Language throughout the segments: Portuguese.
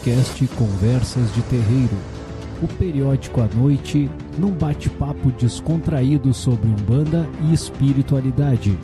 podcast Conversas de Terreiro. O periódico à noite, num bate-papo descontraído sobre Umbanda e espiritualidade.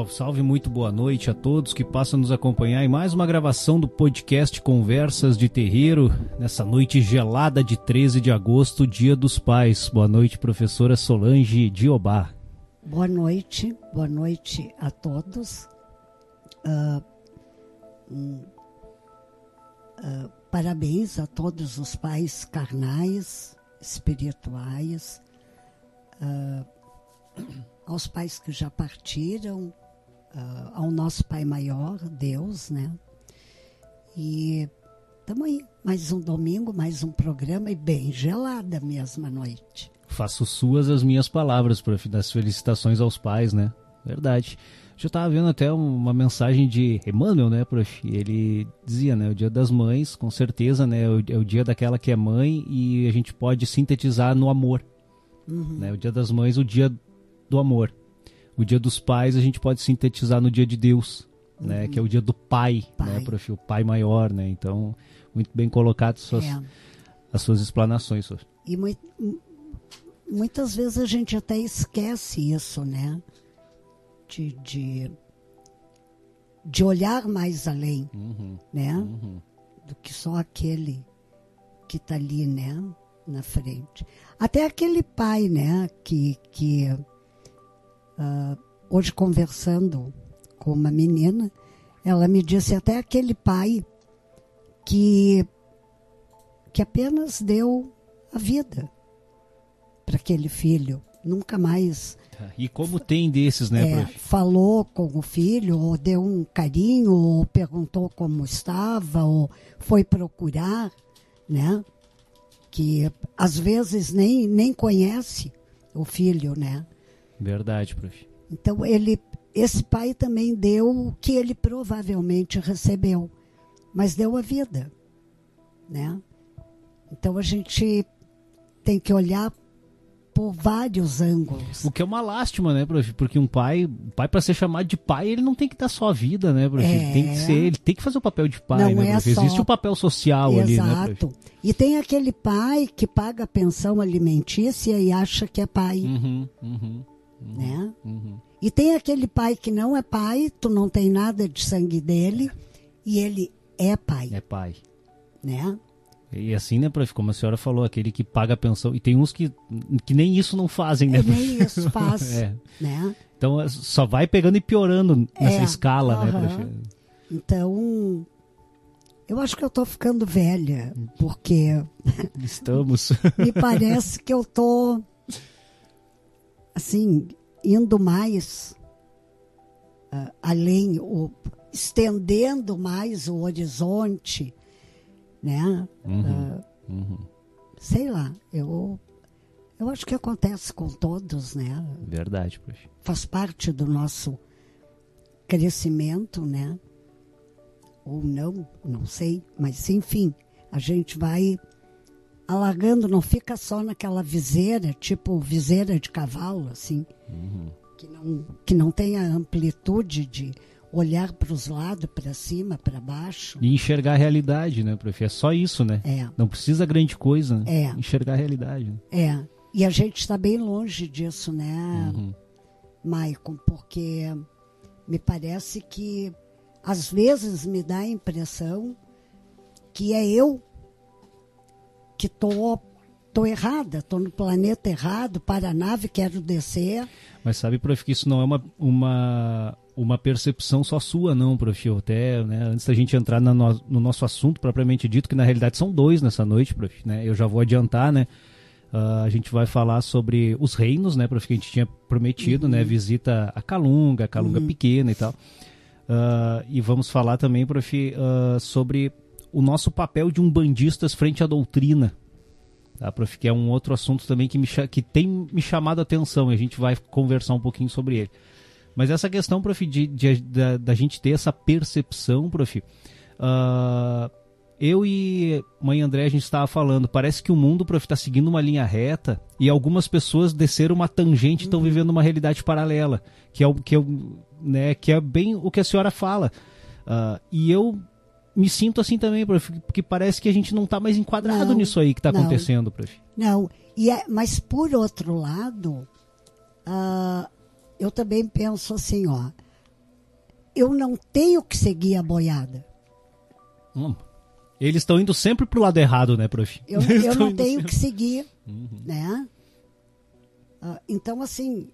Salve, salve, muito boa noite a todos que passam a nos acompanhar em mais uma gravação do podcast Conversas de Terreiro, nessa noite gelada de 13 de agosto, Dia dos Pais. Boa noite, professora Solange Diobá. Boa noite, boa noite a todos. Uh, uh, parabéns a todos os pais carnais, espirituais, uh, aos pais que já partiram, uh, ao nosso Pai Maior, Deus, né? E estamos aí, mais um domingo, mais um programa e bem gelada mesmo a noite. Faço suas as minhas palavras, prof, das felicitações aos pais, né? Verdade. Já estava vendo até uma mensagem de Emmanuel, né, prof? Ele dizia, né, o dia das mães, com certeza, né, é o dia daquela que é mãe e a gente pode sintetizar no amor. Uhum. Né? O dia das mães, o dia do amor. O dia dos pais a gente pode sintetizar no dia de Deus, uhum. né? Que é o dia do pai, pai. né, prof? O pai maior, né? Então, muito bem colocado suas, é. as suas explanações. Prof. E muito, muitas vezes a gente até esquece isso, né? De, de, de olhar mais além, uhum. né? Uhum. Do que só aquele que está ali, né? Na frente. Até aquele pai, né? Que, que Uh, hoje conversando com uma menina, ela me disse até aquele pai que que apenas deu a vida para aquele filho, nunca mais. E como tem desses, né? É, falou com o filho, ou deu um carinho, ou perguntou como estava, ou foi procurar, né? Que às vezes nem, nem conhece o filho, né? Verdade, prof. Então ele, esse pai também deu o que ele provavelmente recebeu, mas deu a vida, né? Então a gente tem que olhar por vários ângulos. O que é uma lástima, né, prof? Porque um pai, pai para ser chamado de pai, ele não tem que dar só a vida, né, prof? É... Tem que ser, ele tem que fazer o papel de pai, não né, é Só... Existe o papel social Exato. ali, né, Exato. E tem aquele pai que paga a pensão alimentícia e acha que é pai. Uhum, uhum né? Uhum. E tem aquele pai que não é pai, tu não tem nada de sangue dele, e ele é pai. É pai. Né? E assim, né, prof, como a senhora falou, aquele que paga a pensão, e tem uns que, que nem isso não fazem, né? nem isso faz, é. né? Então só vai pegando e piorando nessa é, escala, uh -huh. né, prof? Então, eu acho que eu estou ficando velha, porque... Estamos. me parece que eu tô assim, indo mais uh, além, o, estendendo mais o horizonte, né? Uhum, uh, uhum. Sei lá, eu, eu acho que acontece com todos, né? Verdade, poxa. Faz parte do nosso crescimento, né? Ou não, não sei, mas enfim, a gente vai alargando, não fica só naquela viseira, tipo viseira de cavalo, assim, uhum. que, não, que não tem a amplitude de olhar para os lados, para cima, para baixo. E enxergar a realidade, né, prof? É só isso, né? É. Não precisa grande coisa, né? É. Enxergar a realidade. Né? É. E a gente está bem longe disso, né, uhum. Maicon? Porque me parece que às vezes me dá a impressão que é eu que tô tô errada, tô no planeta errado, para a nave, quero descer. Mas sabe, prof, que isso não é uma, uma, uma percepção só sua, não, prof. Até, né, antes da gente entrar no, no, nosso assunto propriamente dito, que na realidade são dois nessa noite, prof, né? Eu já vou adiantar, né? Uh, a gente vai falar sobre os reinos, né, prof, que a gente tinha prometido, né? uhum. né? Visita a Calunga, a Calunga uhum. pequena e tal. Uh, e vamos falar também, prof, uh, sobre o nosso papel de umbandistas frente à doutrina. Tá, prof, que é um outro assunto também que, me, que tem me chamado a atenção e a gente vai conversar um pouquinho sobre ele. Mas essa questão, prof, de, de, da, da gente ter essa percepção, prof, uh, eu e mãe André a gente estava falando, parece que o mundo, prof, está seguindo uma linha reta e algumas pessoas desceram uma tangente e estão uhum. vivendo uma realidade paralela, que é o que eu né, que é bem o que a senhora fala. Uh, e eu me sinto assim também, prof, porque parece que a gente não está mais enquadrado não, nisso aí que está acontecendo, prof. Não, e é, mas por outro lado, uh, eu também penso assim, ó, eu não tenho que seguir a boiada. Hum. Eles estão indo sempre pro lado errado, né, prof? Eu, eu não tenho sempre. que seguir, uhum. né? Uh, então, assim,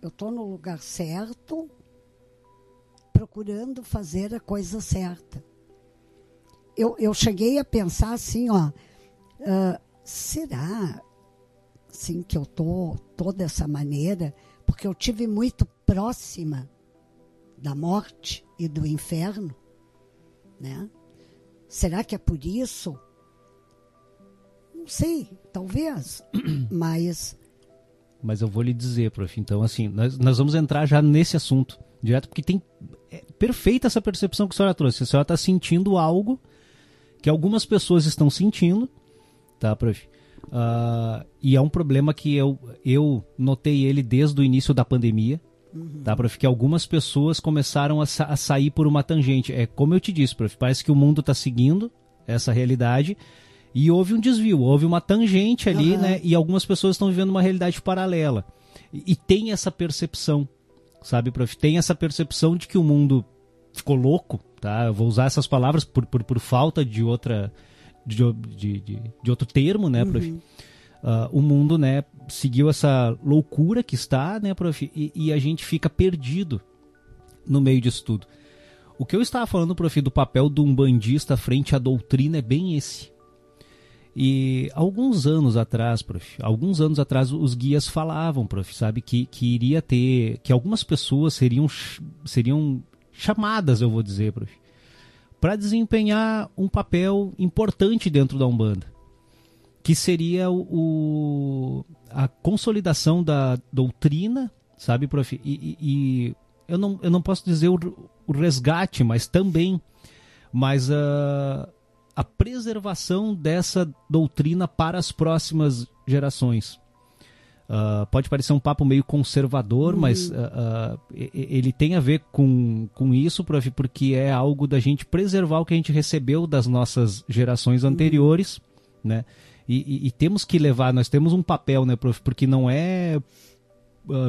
eu estou no lugar certo, procurando fazer a coisa certa. Eu, eu cheguei a pensar assim, ó, uh, será assim que eu tô, tô dessa maneira? Porque eu tive muito próxima da morte e do inferno, né? Será que é por isso? Não sei, talvez, mas mas eu vou lhe dizer, prof. Então, assim, nós, nós vamos entrar já nesse assunto direto, porque tem é perfeita essa percepção que a senhora trouxe. A senhora está sentindo algo que algumas pessoas estão sentindo, tá, prof? Uh, e é um problema que eu, eu notei ele desde o início da pandemia, uhum. tá, prof? Que algumas pessoas começaram a, sa a, sair por uma tangente. É como eu te disse, prof, parece que o mundo está seguindo essa realidade e houve um desvio, houve uma tangente ali, uhum. né? E algumas pessoas estão vivendo uma realidade paralela. E, e, tem essa percepção, sabe, prof? Tem essa percepção de que o mundo ficou louco, tá? Eu vou usar essas palavras por, por, por falta de outra. De, de, de, de outro termo, né, prof? Uhum. Uh, o mundo, né, seguiu essa loucura que está, né, prof? E, e a gente fica perdido no meio disso tudo. O que eu estava falando, prof, do papel do umbandista frente à doutrina é bem esse e alguns anos atrás, prof, alguns anos atrás os guias falavam, prof, sabe, que, que iria ter, que algumas pessoas seriam, seriam chamadas, eu vou dizer, para desempenhar um papel importante dentro da Umbanda, que seria o, a consolidação da doutrina, sabe, prof, e, e, e, eu, não, eu não posso dizer o, o resgate, mas também, mas uh, a preservação dessa doutrina para as próximas gerações. Uh, pode parecer um papo meio conservador, uhum. mas uh, uh, ele tem a ver com, com isso, prof, porque é algo da gente preservar o que a gente recebeu das nossas gerações uhum. anteriores, uhum. né? E, e, e, temos que levar, nós temos um papel, né, prof, porque não é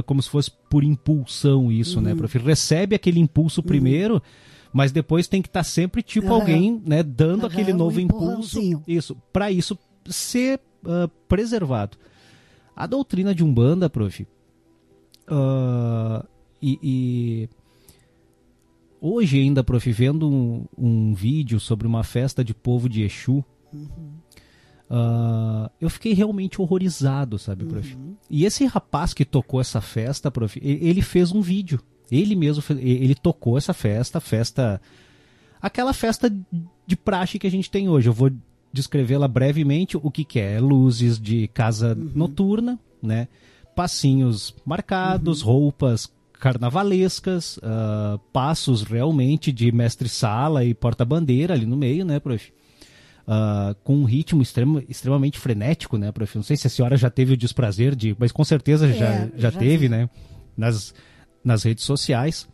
como se fosse por impulsão isso, né, uhum. né, prof? Recebe aquele impulso uhum. primeiro mas depois tem que estar tá sempre tipo uhum. alguém, né, dando uhum, aquele novo um impulso, isso, para isso ser uh, preservado. A doutrina de Umbanda, prof, uh, e, e, hoje ainda, prof, vendo um, um, vídeo sobre uma festa de povo de Exu, uhum. Uh, eu fiquei realmente horrorizado, sabe, prof? Uhum. E esse rapaz que tocou essa festa, prof, ele fez um vídeo. Ele mesmo, ele tocou essa festa, festa. Aquela festa de praxe que a gente tem hoje. Eu vou descrevê-la brevemente. O que, que é? Luzes de casa uhum. noturna, né? Passinhos marcados, uhum. roupas carnavalescas, uh, passos realmente de mestre-sala e porta-bandeira ali no meio, né, prof? Uh, com um ritmo extremo, extremamente frenético, né, prof? Não sei se a senhora já teve o desprazer de, mas com certeza é, já, já, já teve, vi. né? Nas, nas redes sociais.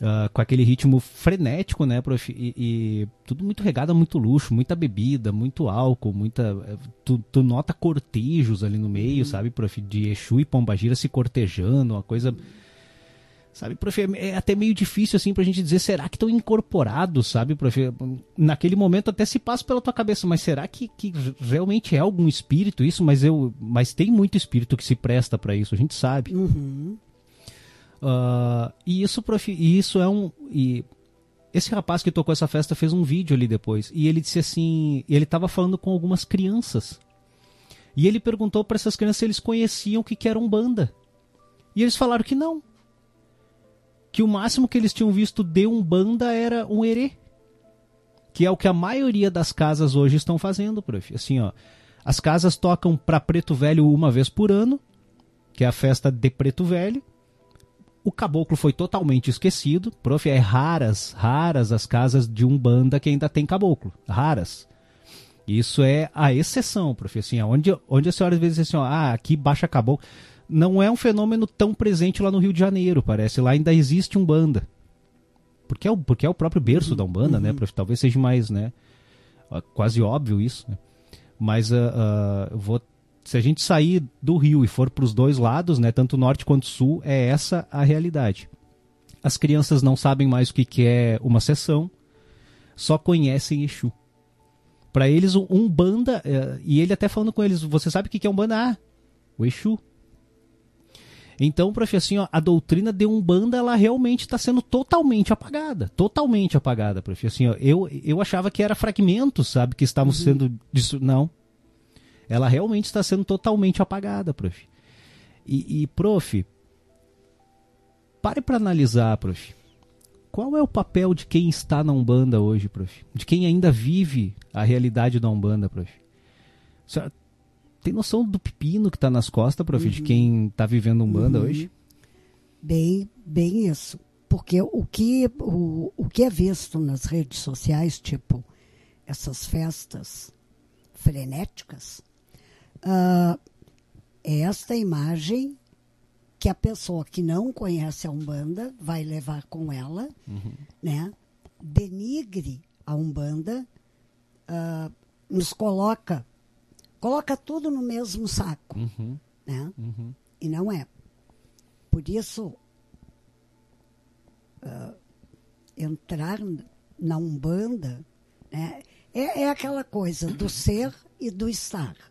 Uh, com aquele ritmo frenético, né, prof? E, e, tudo muito regado a muito luxo, muita bebida, muito álcool, muita. Eh, tu, tu nota cortejos ali no meio, uhum. sabe, prof? De Exu e Pombagira se cortejando, uma coisa. Sabe, prof? É, é até meio difícil, assim, pra gente dizer, será que estão incorporados, sabe, prof? Naquele momento até se passa pela tua cabeça, mas será que, que realmente é algum espírito isso? Mas eu. Mas tem muito espírito que se presta para isso, a gente sabe. Uhum. Uh, e isso, prof, e isso é um. E esse rapaz que tocou essa festa fez um vídeo ali depois. E ele disse assim. Ele estava falando com algumas crianças. E ele perguntou para essas crianças se eles conheciam o que, que era Umbanda. E eles falaram que não. que o máximo que eles tinham visto de Umbanda era um erê. Que é o que a maioria das casas hoje estão fazendo, prof. Assim, ó. As casas tocam para Preto Velho uma vez por ano, que é a festa de Preto Velho. O caboclo foi totalmente esquecido. Prof, é raras, raras as casas de Umbanda que ainda tem caboclo. Raras. Isso é a exceção, prof. Assim, onde, onde a senhora às vezes assim, ó, ah, aqui baixa caboclo. Não é um fenômeno tão presente lá no Rio de Janeiro, parece. Lá ainda existe Umbanda. Porque é o, porque é o próprio berço uhum, da Umbanda, né, uhum. né, prof? Talvez seja mais, né? Quase óbvio isso, né? Mas uh, uh, vou se a gente sair do rio e for para os dois lados, né, tanto norte quanto sul, é essa a realidade. As crianças não sabem mais o que, que é uma sessão, só conhecem Exu. Para eles, um banda, é, e ele até falando com eles, você sabe o que, que é um banda? Ah, o Exu. Então, prof, assim, ó, a doutrina de Umbanda, ela realmente está sendo totalmente apagada. Totalmente apagada, prof. Assim, ó, eu, eu achava que era fragmentos, sabe, que estavam uhum. sendo... Não, ela realmente está sendo totalmente apagada, prof. E, e prof, pare para analisar, prof. Qual é o papel de quem está na Umbanda hoje, prof? De quem ainda vive a realidade da Umbanda, prof? Senhora, tem noção do pepino que está nas costas, prof, uhum. de quem está vivendo Umbanda uhum. hoje? Bem, bem isso. Porque o que, o, o que é visto nas redes sociais, tipo essas festas frenéticas, uh, esta imagem que a pessoa que não conhece a Umbanda vai levar com ela, uhum. né? Denigre a Umbanda, uh, nos coloca, coloca tudo no mesmo saco, uhum. né? Uhum. E não é. Por isso, uh, entrar na Umbanda né, é, é aquela coisa do ser e do estar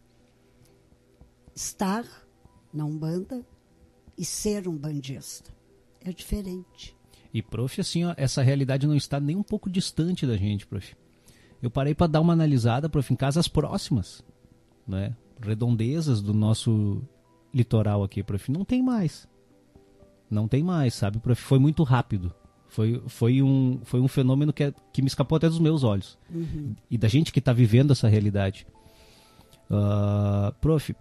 estar na Umbanda e ser um bandista. É diferente. E, prof, assim, ó, essa realidade não está nem um pouco distante da gente, prof. Eu parei para dar uma analisada, prof, em casas próximas, né? Redondezas do nosso litoral aqui, prof. Não tem mais. Não tem mais, sabe, prof? Foi muito rápido. Foi, foi, um, foi um fenômeno que, é, que me escapou até dos meus olhos. Uhum. E da gente que está vivendo essa realidade. Uh, prof,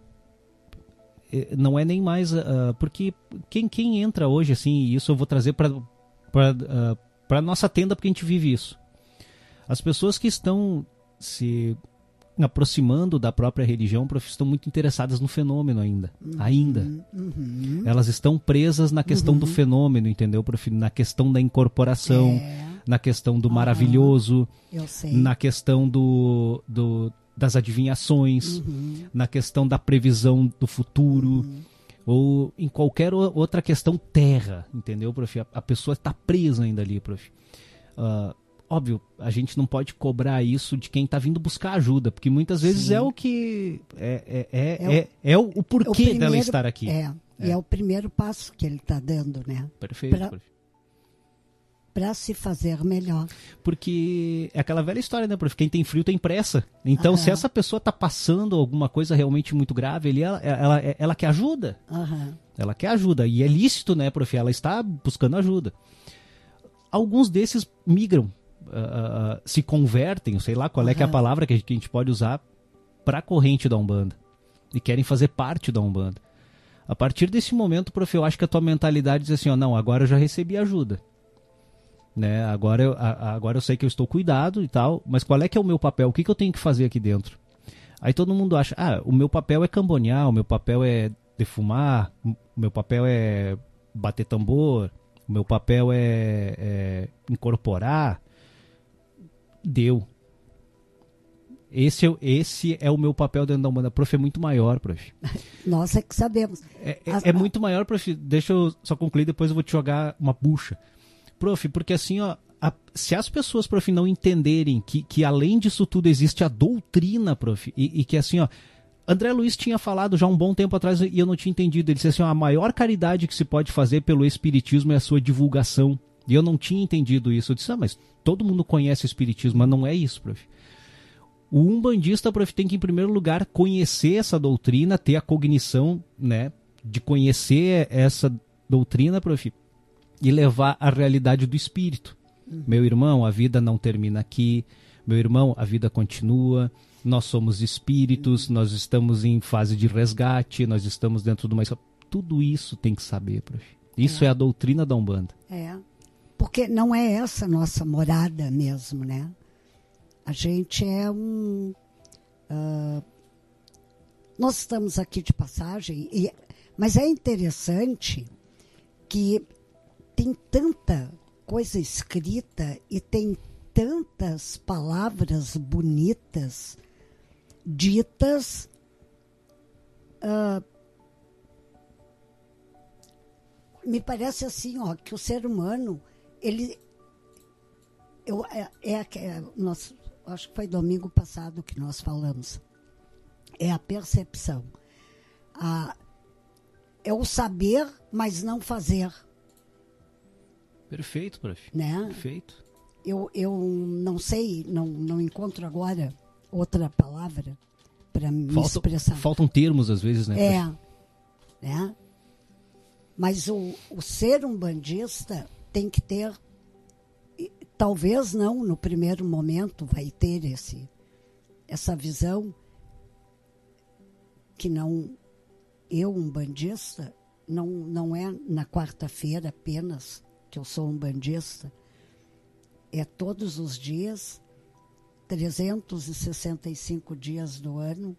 não é nem mais uh, porque quem, quem entra hoje assim isso eu vou trazer para uh, para nossa tenda porque a gente vive isso as pessoas que estão se aproximando da própria religião prof, estão muito interessadas no fenômeno ainda uhum, ainda uhum. elas estão presas na questão uhum. do fenômeno entendeu prof? na questão da incorporação é. na questão do maravilhoso na questão do, do das adivinhações, uhum. na questão da previsão do futuro, uhum. ou em qualquer outra questão terra, entendeu, prof? A, a pessoa está presa ainda ali, prof. Uh, óbvio, a gente não pode cobrar isso de quem está vindo buscar ajuda, porque muitas vezes Sim. é o que. É, é, é, é, é, é o, o, porquê o primeiro, dela estar aqui. É, é, é. o primeiro passo que ele está dando, né? Perfeito. Pra, prof para se fazer melhor. Porque é aquela velha história, né, prof? Quem tem frio tem pressa. Então, uhum. se essa pessoa está passando alguma coisa realmente muito grave, ele, ela, ela, ela quer ajuda. Uhum. Ela quer ajuda. E é lícito, né, prof? Ela está buscando ajuda. Alguns desses migram, uh, uh, se convertem, sei lá qual uhum. é, é a palavra que a gente pode usar, para a corrente da Umbanda. E querem fazer parte da Umbanda. A partir desse momento, prof, eu acho que a tua mentalidade diz assim, ó, não, agora eu já recebi ajuda né? Agora eu, a, agora eu sei que eu estou cuidado e tal, mas qual é que é o meu papel? O que, que eu tenho que fazer aqui dentro? Aí todo mundo acha, ah, o meu papel é cambonear, o meu papel é defumar, o meu papel é bater tambor, o meu papel é, é incorporar. Deu. Esse, é esse é o meu papel dentro da Umbanda. Prof, é muito maior, prof. Nós é que sabemos. É, é, é muito maior, prof. Deixa eu só concluir, depois eu vou te jogar uma bucha. Prof, porque assim, ó, a, se as pessoas, prof, não entenderem que, que além disso tudo existe a doutrina, prof, e, e, que assim, ó, André Luiz tinha falado já um bom tempo atrás e eu não tinha entendido. Ele disse assim: ó, a maior caridade que se pode fazer pelo Espiritismo é a sua divulgação. E eu não tinha entendido isso. Eu disse: ah, mas todo mundo conhece o Espiritismo, mas não é isso, prof. O umbandista, prof, tem que, em primeiro lugar, conhecer essa doutrina, ter a cognição, né, de conhecer essa doutrina, prof, e levar a realidade do espírito. Uhum. Meu irmão, a vida não termina aqui. Meu irmão, a vida continua. Nós somos espíritos, uhum. nós estamos em fase de resgate, nós estamos dentro de uma. Tudo isso tem que saber, prof. Isso é, é a doutrina da Umbanda. É. Porque não é essa nossa morada mesmo, né? A gente é um. Uh, nós estamos aqui de passagem, e, mas é interessante que tem tanta coisa escrita e tem tantas palavras bonitas ditas uh, me parece assim ó que o ser humano ele eu, é, é, é nós, acho que foi domingo passado que nós falamos é a percepção. A, é o saber, mas não fazer. Perfeito, prof. Né? Perfeito. Eu, eu não sei, não, não encontro agora outra palavra para me Falta, expressar. Faltam termos às vezes, né? É. Né? Mas o, o ser um bandista tem que ter, talvez não no primeiro momento vai ter esse, essa visão, que não eu um bandista não não é na quarta-feira apenas que eu sou um bandista é todos os dias 365 dias do ano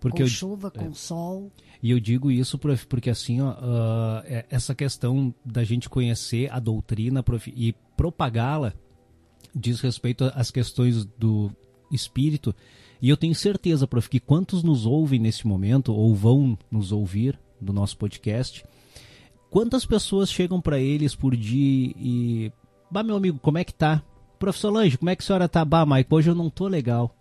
porque com eu, chuva, com é, sol. E eu digo isso prof, porque assim, ó, uh, essa questão da gente conhecer a doutrina prof, e propagá-la diz respeito às questões do espírito e eu tenho certeza, prof, que quantos nos ouvem nesse momento ou vão nos ouvir do nosso podcast, quantas pessoas chegam para eles por dia e. Bah, meu amigo, como é que tá? Professor Lange, como é que a senhora tá? Bah, Mike, hoje eu não tô legal.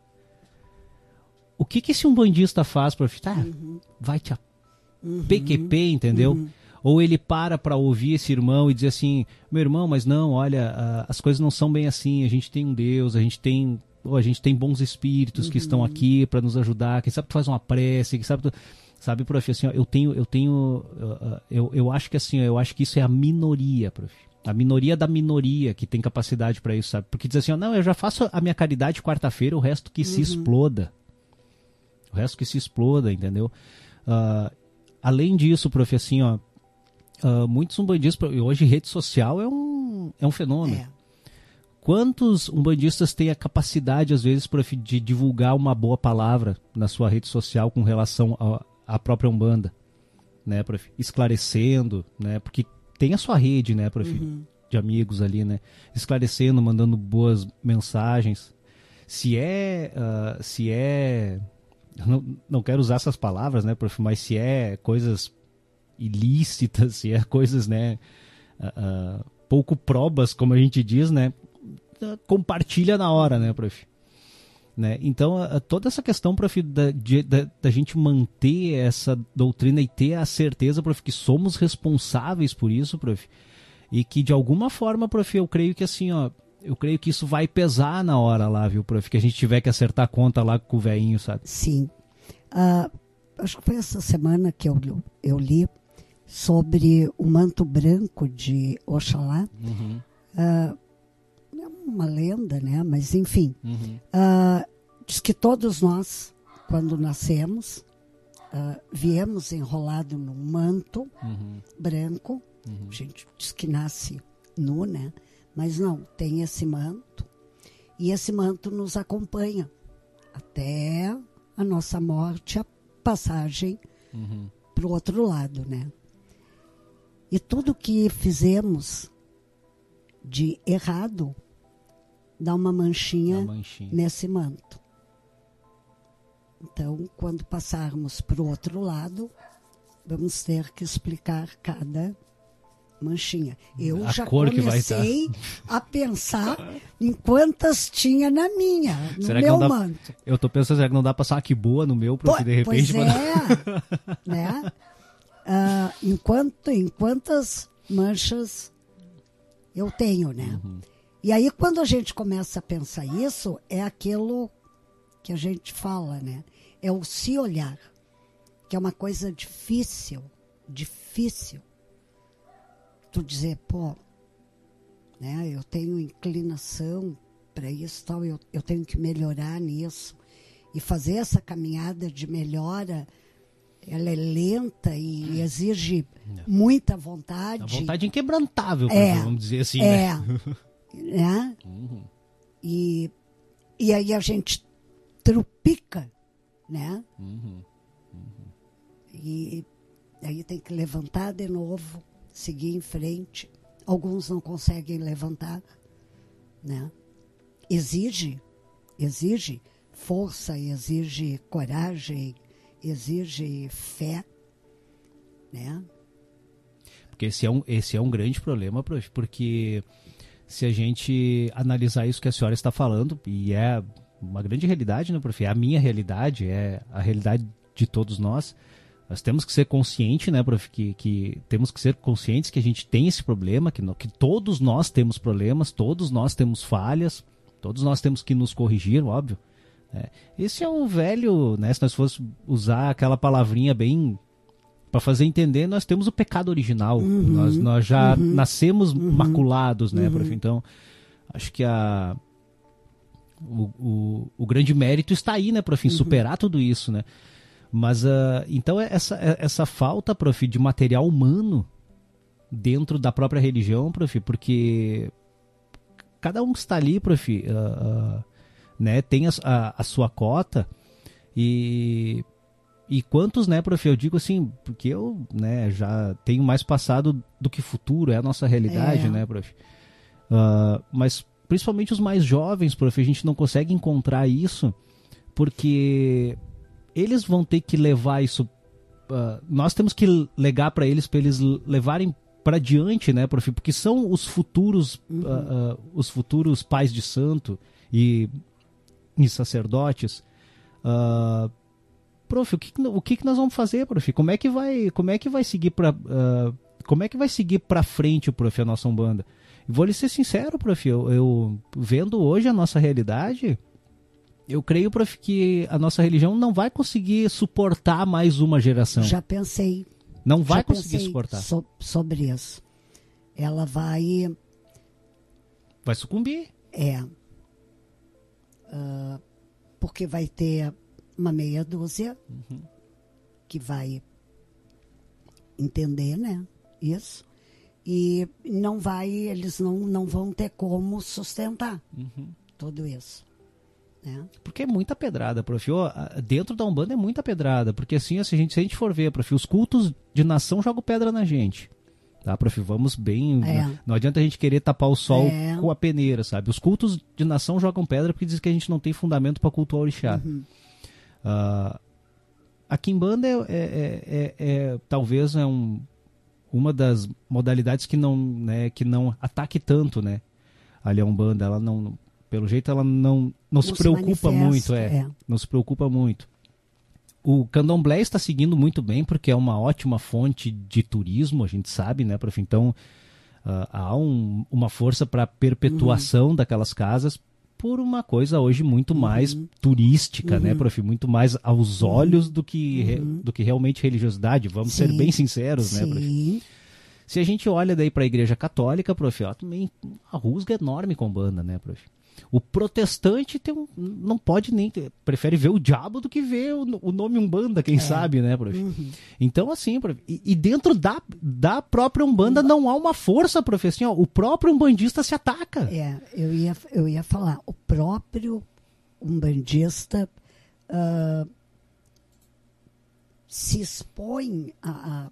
O que que esse umbandista faz, prof? Tá, uhum. vai te a uhum. PQP, entendeu? Uhum. Ou ele para para ouvir esse irmão e dizer assim: meu irmão, mas não, olha, as coisas não são bem assim. A gente tem um Deus, a gente tem oh, a gente tem bons espíritos que estão uhum. aqui para nos ajudar, quem sabe tu faz uma prece, quem sabe tu, sabe, prof, assim, ó, eu tenho, eu tenho, eu, eu acho que assim, eu acho que isso é a minoria, prof. A minoria da minoria que tem capacidade para isso, sabe? Porque diz assim, ó, não, eu já faço a minha caridade quarta-feira, o resto que uhum. se exploda. O resto que se exploda, entendeu? Uh, além disso, prof, assim, ó, uh, muitos umbandistas, hoje rede social é um, é um fenômeno. É. Quantos umbandistas têm a capacidade, às vezes, de divulgar uma boa palavra na sua rede social com relação à própria Umbanda? Né, prof? Esclarecendo, né? Porque tem a sua rede, né, prof? Uhum. De amigos ali, né? Esclarecendo, mandando boas mensagens. Se é. Uh, se é. Não, não quero usar essas palavras, né, prof? Mas se é coisas ilícitas, se é coisas, né? Uh, uh, pouco probas, como a gente diz, né? compartilha na hora, né, prof? Né? Então, toda essa questão, prof, da, de, da, da, gente manter essa doutrina e ter a certeza, prof, que somos responsáveis por isso, prof, e que de alguma forma, prof, eu creio que assim, ó, eu creio que isso vai pesar na hora lá, viu, prof, que a gente tiver que acertar a conta lá com o velhinho, sabe? Sim. Uh, acho que foi essa semana que eu, eu li sobre o manto branco de Oxalá. Uhum. Uh, uma lenda, né? Mas enfim, uhum. uh, diz que todos nós, quando nascemos, uh, viemos enrolado num manto uhum. branco. Uhum. A gente diz que nasce nu, né? Mas não, tem esse manto. E esse manto nos acompanha até a nossa morte, a passagem uhum. para o outro lado, né? E tudo que fizemos de errado dá uma manchinha, uma manchinha. nesse manto. Então, quando passarmos para o outro lado, vamos ter que explicar cada manchinha. Eu a já comecei a pensar em quantas tinha na minha, no será meu dá, manto. Eu estou pensando, será que não dá para passar uma que boa no meu, porque de repente... Pois é, né? Uh, enquanto, em quantas manchas eu tenho, né? Uhum. E aí, quando a gente começa a pensar isso, é aquilo que a gente fala, né? É o se olhar, que é uma coisa difícil, difícil. tu dizer, pô, né, eu tenho inclinação para isso tal, eu, eu tenho que melhorar nisso. E fazer essa caminhada de melhora, ela é lenta e exige é. muita vontade. A vontade inquebrantável, é, vamos dizer assim. É. Né? Né? Uhum. E, e aí a gente trupica, né? Uhum. Uhum. E aí tem que levantar de novo, seguir em frente. Alguns não conseguem levantar, né? Exige, exige força, exige coragem, exige fé, né? Porque esse é um, esse é um grande problema, porque se a gente analisar isso que a senhora está falando, e é uma grande realidade, né, prof? É a minha realidade, é a realidade de todos nós. Nós temos que ser conscientes, né, prof, que, que temos que ser conscientes que a gente tem esse problema, que, que todos nós temos problemas, todos nós temos falhas, todos nós temos que nos corrigir, óbvio. É, esse é um velho, né? Se nós fosse usar aquela palavrinha bem para fazer entender, nós temos o pecado original. Uhum, nós, nós já uhum, nascemos uhum, maculados, né, prof? Uhum. Então, acho que a o, o, o, grande mérito está aí, né, prof? Em uhum. superar tudo isso, né? Mas, uh, então, é essa, é essa falta, prof, de material humano dentro da própria religião, prof, porque cada um que está ali, prof, uh, uh, né, tem a, a, a, sua cota e e quantos, né, prof, eu digo assim, porque eu, né, já tenho mais passado do que futuro, é a nossa realidade, é. né, prof. Uh, mas principalmente os mais jovens, prof, a gente não consegue encontrar isso porque eles vão ter que levar isso. Uh, nós temos que legar para eles, para eles levarem para diante, né, prof? Porque são os futuros, uhum. uh, os futuros pais de santo e e sacerdotes. Uh, prof, o que, o que nós vamos fazer, prof? Como é que vai, como é que vai seguir para uh, como é que vai seguir para frente, prof, a nossa umbanda? Vou lhe ser sincero, prof, eu, eu vendo hoje a nossa realidade, eu creio, prof, que a nossa religião não vai conseguir suportar mais uma geração. Já pensei. Não vai conseguir suportar. So, sobre isso. Ela vai. Vai sucumbir. É uh, porque vai ter uma meia dúzia uhum. que vai entender, né? Isso. E não vai, eles não, não vão ter como sustentar uhum. tudo isso. Né? Porque é muita pedrada, prof. Dentro da Umbanda é muita pedrada. Porque assim, se a gente, se a gente for ver, prof, os cultos de nação jogam pedra na gente. Tá, prof? Vamos bem. É. Não, não, adianta a gente querer tapar o sol é. com a peneira, sabe? Os cultos de nação jogam pedra porque dizem que a gente não tem fundamento para cultuar o orixá. Uhum. Uh, a Kimbanda é, é, é, é, talvez é um, uma das modalidades que não, né, que não ataque tanto, né? Ali a Umbanda, ela não, pelo jeito ela não, não, não se preocupa muito, é, é, não se preocupa muito. O candomblé está seguindo muito bem porque é uma ótima fonte de turismo, a gente sabe, né, prof? Então, uh, há um, uma força para perpetuação uhum. daquelas casas por uma coisa hoje muito uhum. mais turística, né, uhum. né, prof? Muito mais aos uhum. olhos do que, re, uhum. do que realmente religiosidade. Vamos Sim. ser bem sinceros, Sim. né, prof? Se a gente olha daí para a Igreja Católica, prof, ela também a rusga é enorme com banda, né, prof? O protestante tem um, não pode nem prefere ver o diabo do que ver o, o nome Umbanda, quem é. sabe, né, prof? Uhum. Então, assim, prof, e, e, dentro da, da própria Umbanda não há uma força, prof, assim, ó, o próprio umbandista se ataca. É, eu ia, eu ia falar, o próprio umbandista uh, se expõe a, a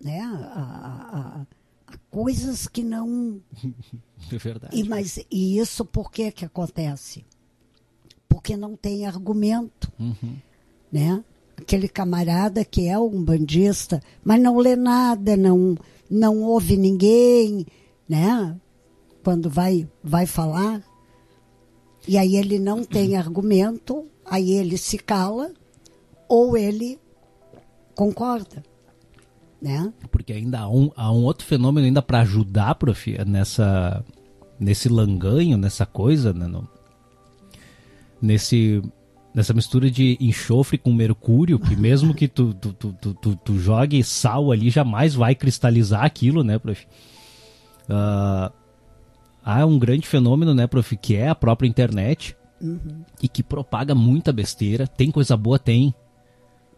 né, a, a coisas que não. É verdade. E, mas, e isso por que, que acontece? Porque não tem argumento. Uhum. Né? Aquele camarada que é um bandista, mas não lê nada, não, não ouve ninguém, né? Quando vai, vai falar. E aí ele não tem argumento, aí ele se cala, ou ele concorda né? Porque ainda há um, há um outro fenômeno ainda para ajudar, prof, nessa nesse langanho, nessa coisa, né, no, nesse nessa mistura de enxofre com mercúrio, que mesmo que tu, tu, tu, tu, tu, jogue sal ali, jamais vai cristalizar aquilo, né, prof? Uh, há um grande fenômeno, né, prof, que é a própria internet uhum. e que propaga muita besteira. Tem coisa boa? Tem.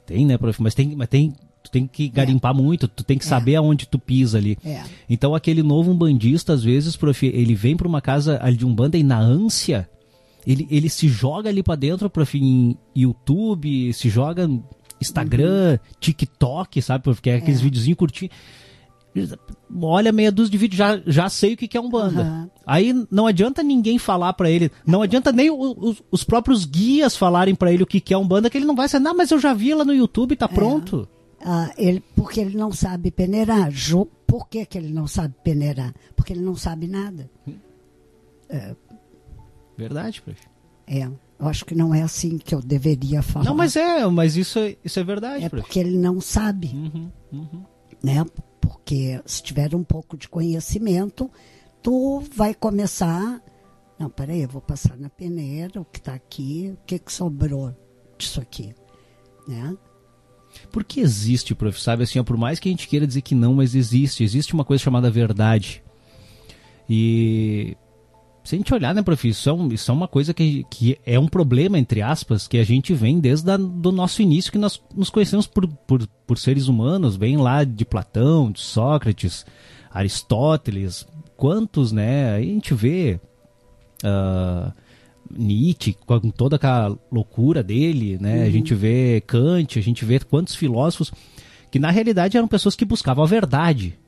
Tem, né, prof? Mas tem, mas tem tu tem que garimpar é. muito, tu tem que é. saber aonde tu pisa ali. É. Então aquele novo umbandista, às vezes, prof, ele vem para uma casa ali de umbanda e na ânsia, ele, ele se joga ali para dentro, prof, em YouTube, se joga Instagram, uhum. TikTok, sabe, porque é aqueles é. videozinhos curtinhos olha meia dúzia de vídeo, já, já sei o que, que é um banda. Uhum. Aí não adianta ninguém falar para ele, não adianta nem os, os próprios guias falarem para ele o que, que é um banda, que ele não vai saber, não, mas eu já vi lá no YouTube, tá é. pronto. Ah, ele, porque ele não sabe peneirar. Por que, que ele não sabe peneirar? Porque ele não sabe nada. É, Verdade, prof. É. Eu acho que não é assim que eu deveria falar. Não, mas é, mas isso, é, isso é verdade. É prof. porque ele não sabe. Uhum, uhum. Né? Porque se tiver um pouco de conhecimento, tu vai começar. Não, peraí, eu vou passar na peneira, o que está aqui, o que, que sobrou disso aqui. Né? Porque existe, prof, sabe assim, por mais que a gente queira dizer que não, mas existe, existe uma coisa chamada verdade. E se a gente olhar, né, prof, isso é, um, isso é uma coisa que, que é um problema, entre aspas, que a gente vem desde o nosso início, que nós nos conhecemos por, por, por seres humanos, vem lá de Platão, de Sócrates, Aristóteles, quantos, né, a gente vê uh, Nietzsche, com toda aquela loucura dele, né, uhum. a gente vê Kant, a gente vê quantos filósofos que na realidade eram pessoas que buscavam a verdade,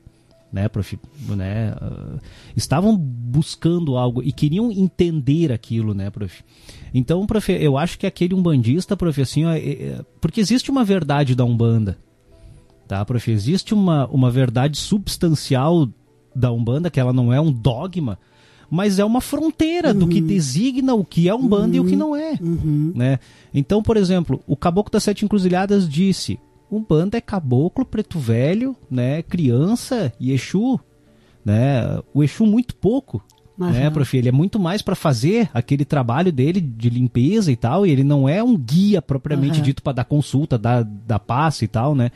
né, prof, né, uh, estavam buscando algo e queriam entender aquilo, né, prof. Então, prof, eu acho que aquele umbandista, prof, assim, ó, é, é, porque existe uma verdade da umbanda, tá, prof, existe uma, uma verdade substancial da umbanda que ela não é um dogma, mas é uma fronteira uhum. do que uhum. designa o que é umbanda uhum. e o que uhum. não é, uhum. né? Então, por exemplo, o Caboclo das Sete Encruzilhadas disse: Umbanda é caboclo, preto velho, né, criança e Exu, né? O Exu muito pouco, uhum. né, prof? Ele é muito mais para fazer aquele trabalho dele de limpeza e tal, e ele não é um guia propriamente dito para dar consulta, dar, dar passe e tal, né?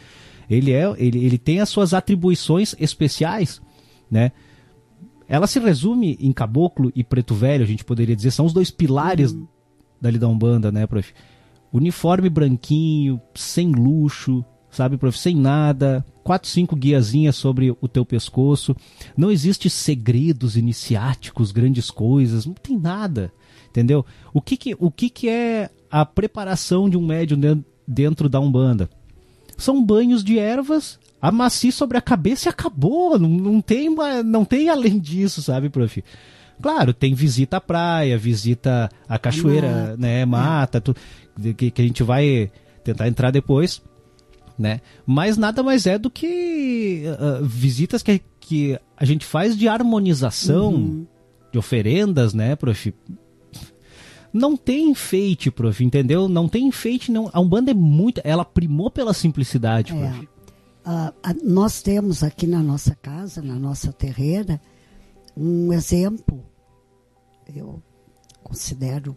Ele é, ele, ele tem as suas atribuições especiais, né? Ela se resume em caboclo e preto velho, a gente poderia dizer, são os dois pilares uhum. dali da Umbanda, né, prof? uniforme branquinho, sem luxo, sabe, prof? Sem nada, quatro, cinco guiazinhas sobre o teu pescoço. Não existe segredos iniciáticos, grandes coisas, não tem nada, entendeu? O que que, o que, que é a preparação de um médium dentro da Umbanda? São banhos de ervas, amaci sobre a cabeça e acabou. Não, não, tem, não tem além disso, sabe, prof? Claro, tem visita à praia, visita à cachoeira, mata. né? Mata, tu, que, que a gente vai tentar entrar depois, né? Mas nada mais é do que uh, visitas que, que a gente faz de harmonização, uhum. de oferendas, né, prof? Não tem enfeite, prof, entendeu? Não tem enfeite, não. A Umbanda é muito. Ela primou pela simplicidade, prof. É. Uh, nós temos aqui na nossa casa, na nossa terreira, um exemplo eu considero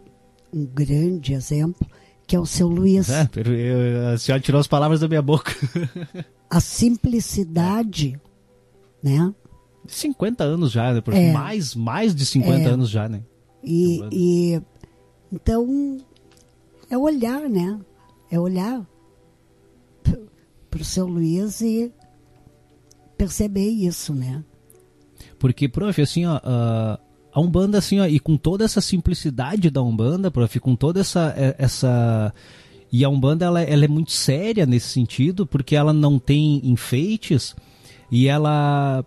um grande exemplo, que é o seu Luiz. É, a senhora tirou as palavras da minha boca. a simplicidade, né? 50 anos já, né? É, mais, mais de 50 é, anos já, né? E, e então é olhar, né? É olhar para o seu Luiz e perceber isso, né? Porque, prof, assim, ó, a Umbanda, assim, ó, e com toda essa simplicidade da Umbanda, prof, com toda essa. É, essa e a Umbanda, ela, ela é muito séria nesse sentido, porque ela não tem enfeites e ela.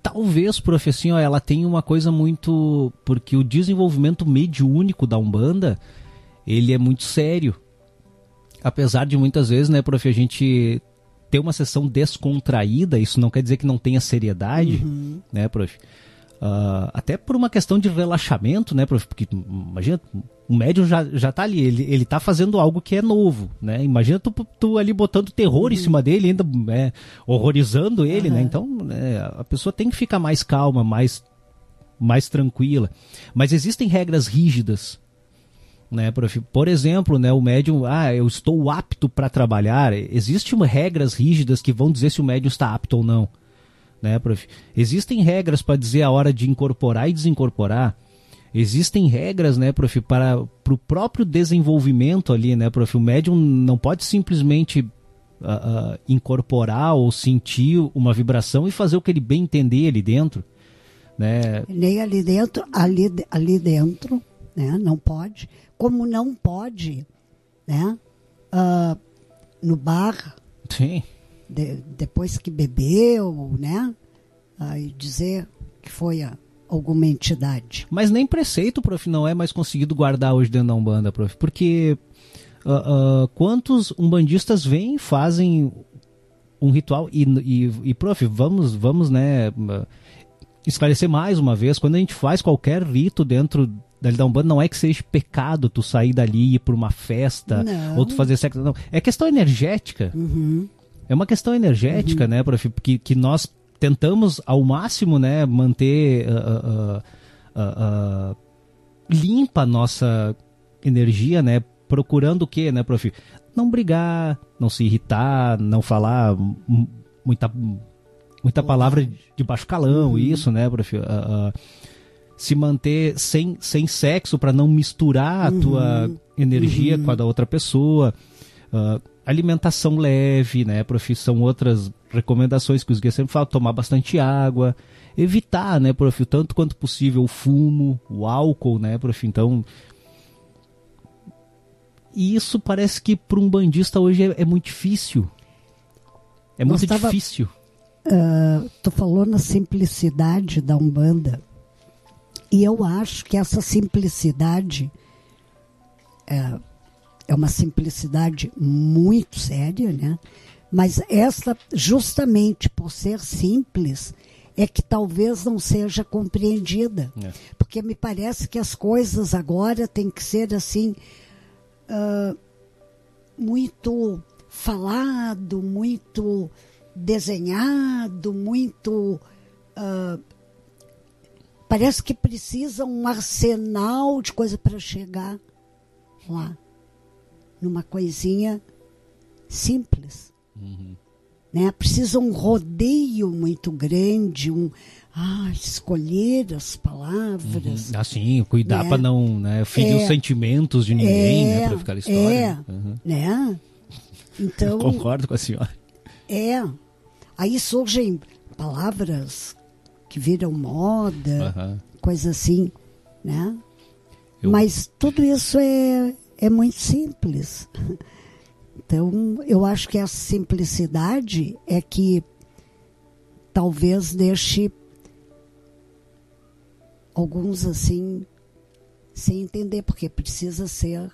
Talvez, prof, assim, ó, ela tem uma coisa muito. Porque o desenvolvimento mediúnico da Umbanda, ele é muito sério. Apesar de muitas vezes, né, prof, a gente ter uma sessão descontraída, isso não quer dizer que não tenha seriedade, uhum. né, prof? Uh, até por uma questão de relaxamento, né? Porque imagina, o médium já, já tá ali, ele, ele tá fazendo algo que é novo, né? Imagina tu, tu ali botando terror uhum. em cima dele, ainda é, horrorizando ele, uhum. né? Então é, a pessoa tem que ficar mais calma, mais, mais tranquila. Mas existem regras rígidas, né, prof? Por exemplo, né, o médium, ah, eu estou apto para trabalhar. Existem regras rígidas que vão dizer se o médium está apto ou não, né, prof? Existem regras para dizer a hora de incorporar e desincorporar. Existem regras, né, prof, para o próprio desenvolvimento ali, né, prof? O médium não pode simplesmente uh, uh, incorporar ou sentir uma vibração e fazer o que ele bem entender ali dentro, né? Nem ali dentro, ali, ali dentro, né, não pode. Como não pode, né, uh, no bar, Sim. De, depois que bebeu, né, aí dizer que foi a alguma entidade. Mas nem preceito, prof, não é mais conseguido guardar hoje dentro da Umbanda, prof, porque uh, uh, quantos umbandistas vêm e fazem um ritual e, e, e, prof, vamos, vamos, né, esclarecer mais uma vez, quando a gente faz qualquer rito dentro da Umbanda, não é que seja pecado tu sair dali e ir por uma festa, não. ou tu fazer sexo, não, é questão energética. Uhum. É uma questão energética, uhum. né, prof, que, que nós tentamos ao máximo né, manter uh, uh, uh, limpa a nossa energia, né? Procurando o quê, né, prof? Não brigar, não se irritar, não falar muita, muita palavra de baixo calão, uhum. isso, né, prof? Se manter sem, sem sexo para não misturar a tua uhum. energia uhum. com a da outra pessoa. Uh, alimentação leve, né, prof? São outras recomendações que os guias sempre falam, tomar bastante água, evitar, né, prof, tanto quanto possível o fumo, o álcool, né, prof? Então, e isso parece que para um bandista hoje é, é, muito difícil. É muito tava, difícil. Uh, tu falou na simplicidade da Umbanda. E eu acho que essa simplicidade é, é uma simplicidade muito séria, né? Mas essa, justamente por ser simples, é que talvez não seja compreendida. É. Porque me parece que as coisas agora têm que ser assim, uh, muito falado, muito desenhado, muito. Uh, parece que precisa um arsenal de coisa para chegar lá numa coisinha simples. Uhum. Né? Precisa um rodeio muito grande, um ah, escolher as palavras. Uhum. Assim, cuidar né? para não né, ferir é, os sentimentos de ninguém, né, é, né, para ficar a história. É, uhum. né? Então, concordo com a senhora. É. Aí surgem palavras que viram moda, uhum. coisa assim, né? Eu... Mas tudo isso é é muito simples. Então, eu acho que a simplicidade é que talvez deixe alguns assim sem entender, porque precisa ser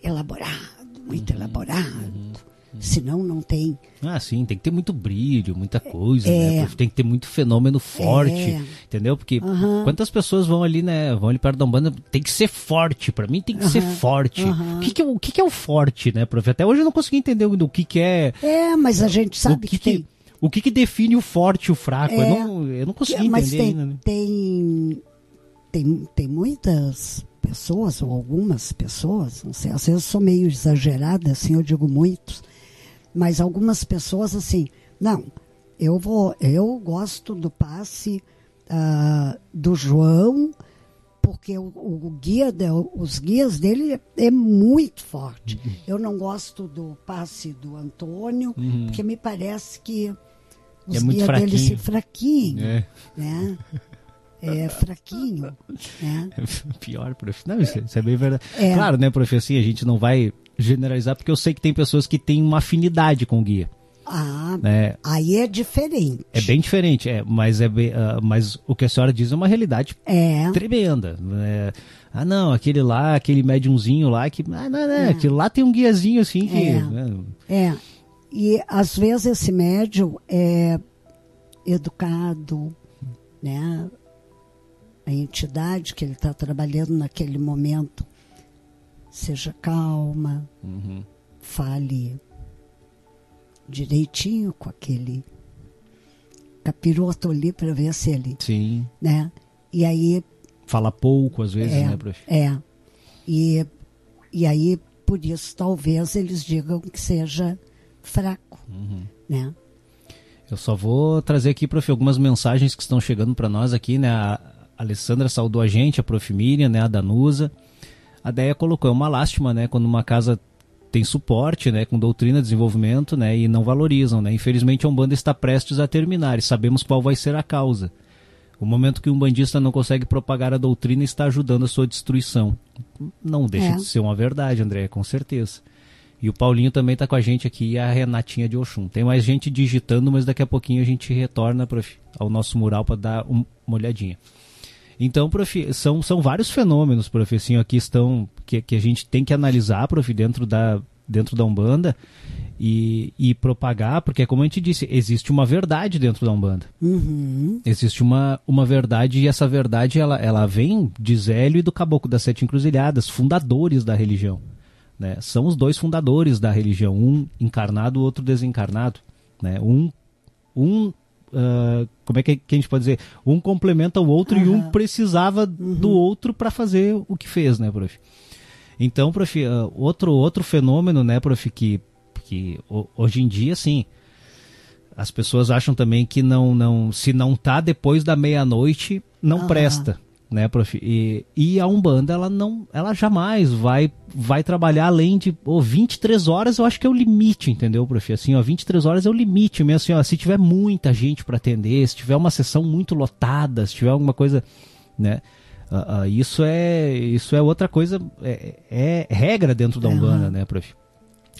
elaborado, muito uhum, elaborado. Uhum. Senão não tem. Ah, sim, tem que ter muito brilho, muita coisa, né? é, né? Tem que ter muito fenômeno forte, é, entendeu? Porque uh -huh. quantas pessoas vão ali, né? Vão ali perto da Umbanda, tem que ser forte. para mim tem que uh -huh. ser forte. Uh -huh. O, que, que, é, o que, que é o forte, né, prof? Até hoje eu não consegui entender o que, que é. É, mas a gente sabe que, que, tem. O que, que define o forte e o fraco? É, eu, não, eu não consegui mas entender tem, ainda. Né? Tem, tem, tem muitas pessoas, ou algumas pessoas, não sei, às vezes eu sou meio exagerada, assim, eu digo muitos, mas algumas pessoas assim, não, eu vou, eu gosto do passe uh, do João, porque o, o guia, de, os guias dele é muito forte. Uhum. Eu não gosto do passe do Antônio, uhum. porque me parece que os é guias dele se fraquinho, é. né? É fraquinho, né? Pior, prof. Não, isso, é bem verdade. É. Claro, né, prof, assim, a gente não vai generalizar, porque eu sei que tem pessoas que têm uma afinidade com o guia. Ah, né? aí é diferente. É bem diferente, é, mas, é bem, uh, mas o que a senhora diz é uma realidade é. tremenda. Né? Ah, não, aquele lá, aquele médiumzinho lá, que. Ah, não, não, é. aquele lá tem um guiazinho assim que. É. Né? é. E às vezes esse médium é educado, né? A entidade que ele está trabalhando naquele momento seja calma, uhum. fale direitinho com aquele capiroto ali para ver se ele. Sim. Né? E aí. Fala pouco às vezes, é, né, prof? É. E e aí, por isso, talvez eles digam que seja fraco, uhum. né? Eu só vou trazer aqui, prof, algumas mensagens que estão chegando para nós aqui, né? A Alessandra saudou a gente, a prof Miriam, né? A Danusa. A Deia colocou, é uma lástima, né? Quando uma casa tem suporte, né? Com doutrina, desenvolvimento, né? E não valorizam, né? Infelizmente a Umbanda está prestes a terminar e sabemos qual vai ser a causa. O momento que um bandista não consegue propagar a doutrina está ajudando a sua destruição. Não deixa é. de ser uma verdade, André, com certeza. E o Paulinho também está com a gente aqui e a Renatinha de Oxum. Tem mais gente digitando, mas daqui a pouquinho a gente retorna prof, ao nosso mural para dar uma olhadinha. Então, prof, são, são vários fenômenos, prof, assim, aqui estão que, que a gente tem que analisar, prof, dentro da, dentro da Umbanda e, e propagar, porque como a gente disse, existe uma verdade dentro da Umbanda. Uhum. Existe uma, uma verdade e essa verdade ela, ela vem de Zélio e do Caboclo das Sete Encruzilhadas, fundadores da religião. Né? São os dois fundadores da religião, um encarnado, o outro desencarnado. Né? Um, um uh, como é que, a gente pode dizer? Um complementa o outro uhum. e um precisava uhum. do outro para fazer o que fez, né, prof? Então, prof, uh, outro, outro fenômeno, né, prof, que, que hoje em dia, sim, as pessoas acham também que não, não se não tá depois da meia-noite, não uhum. presta né, prof? E, e a Umbanda, ela não, ela jamais vai vai trabalhar além de oh, 23 horas, eu acho que é o limite, entendeu, prof? Assim, ó, 23 horas é o limite mesmo, assim, ó, se tiver muita gente para atender, se tiver uma sessão muito lotada, se tiver alguma coisa, né? Uh, uh, isso é isso é outra coisa, é, é regra dentro da Umbanda, uhum. né, prof?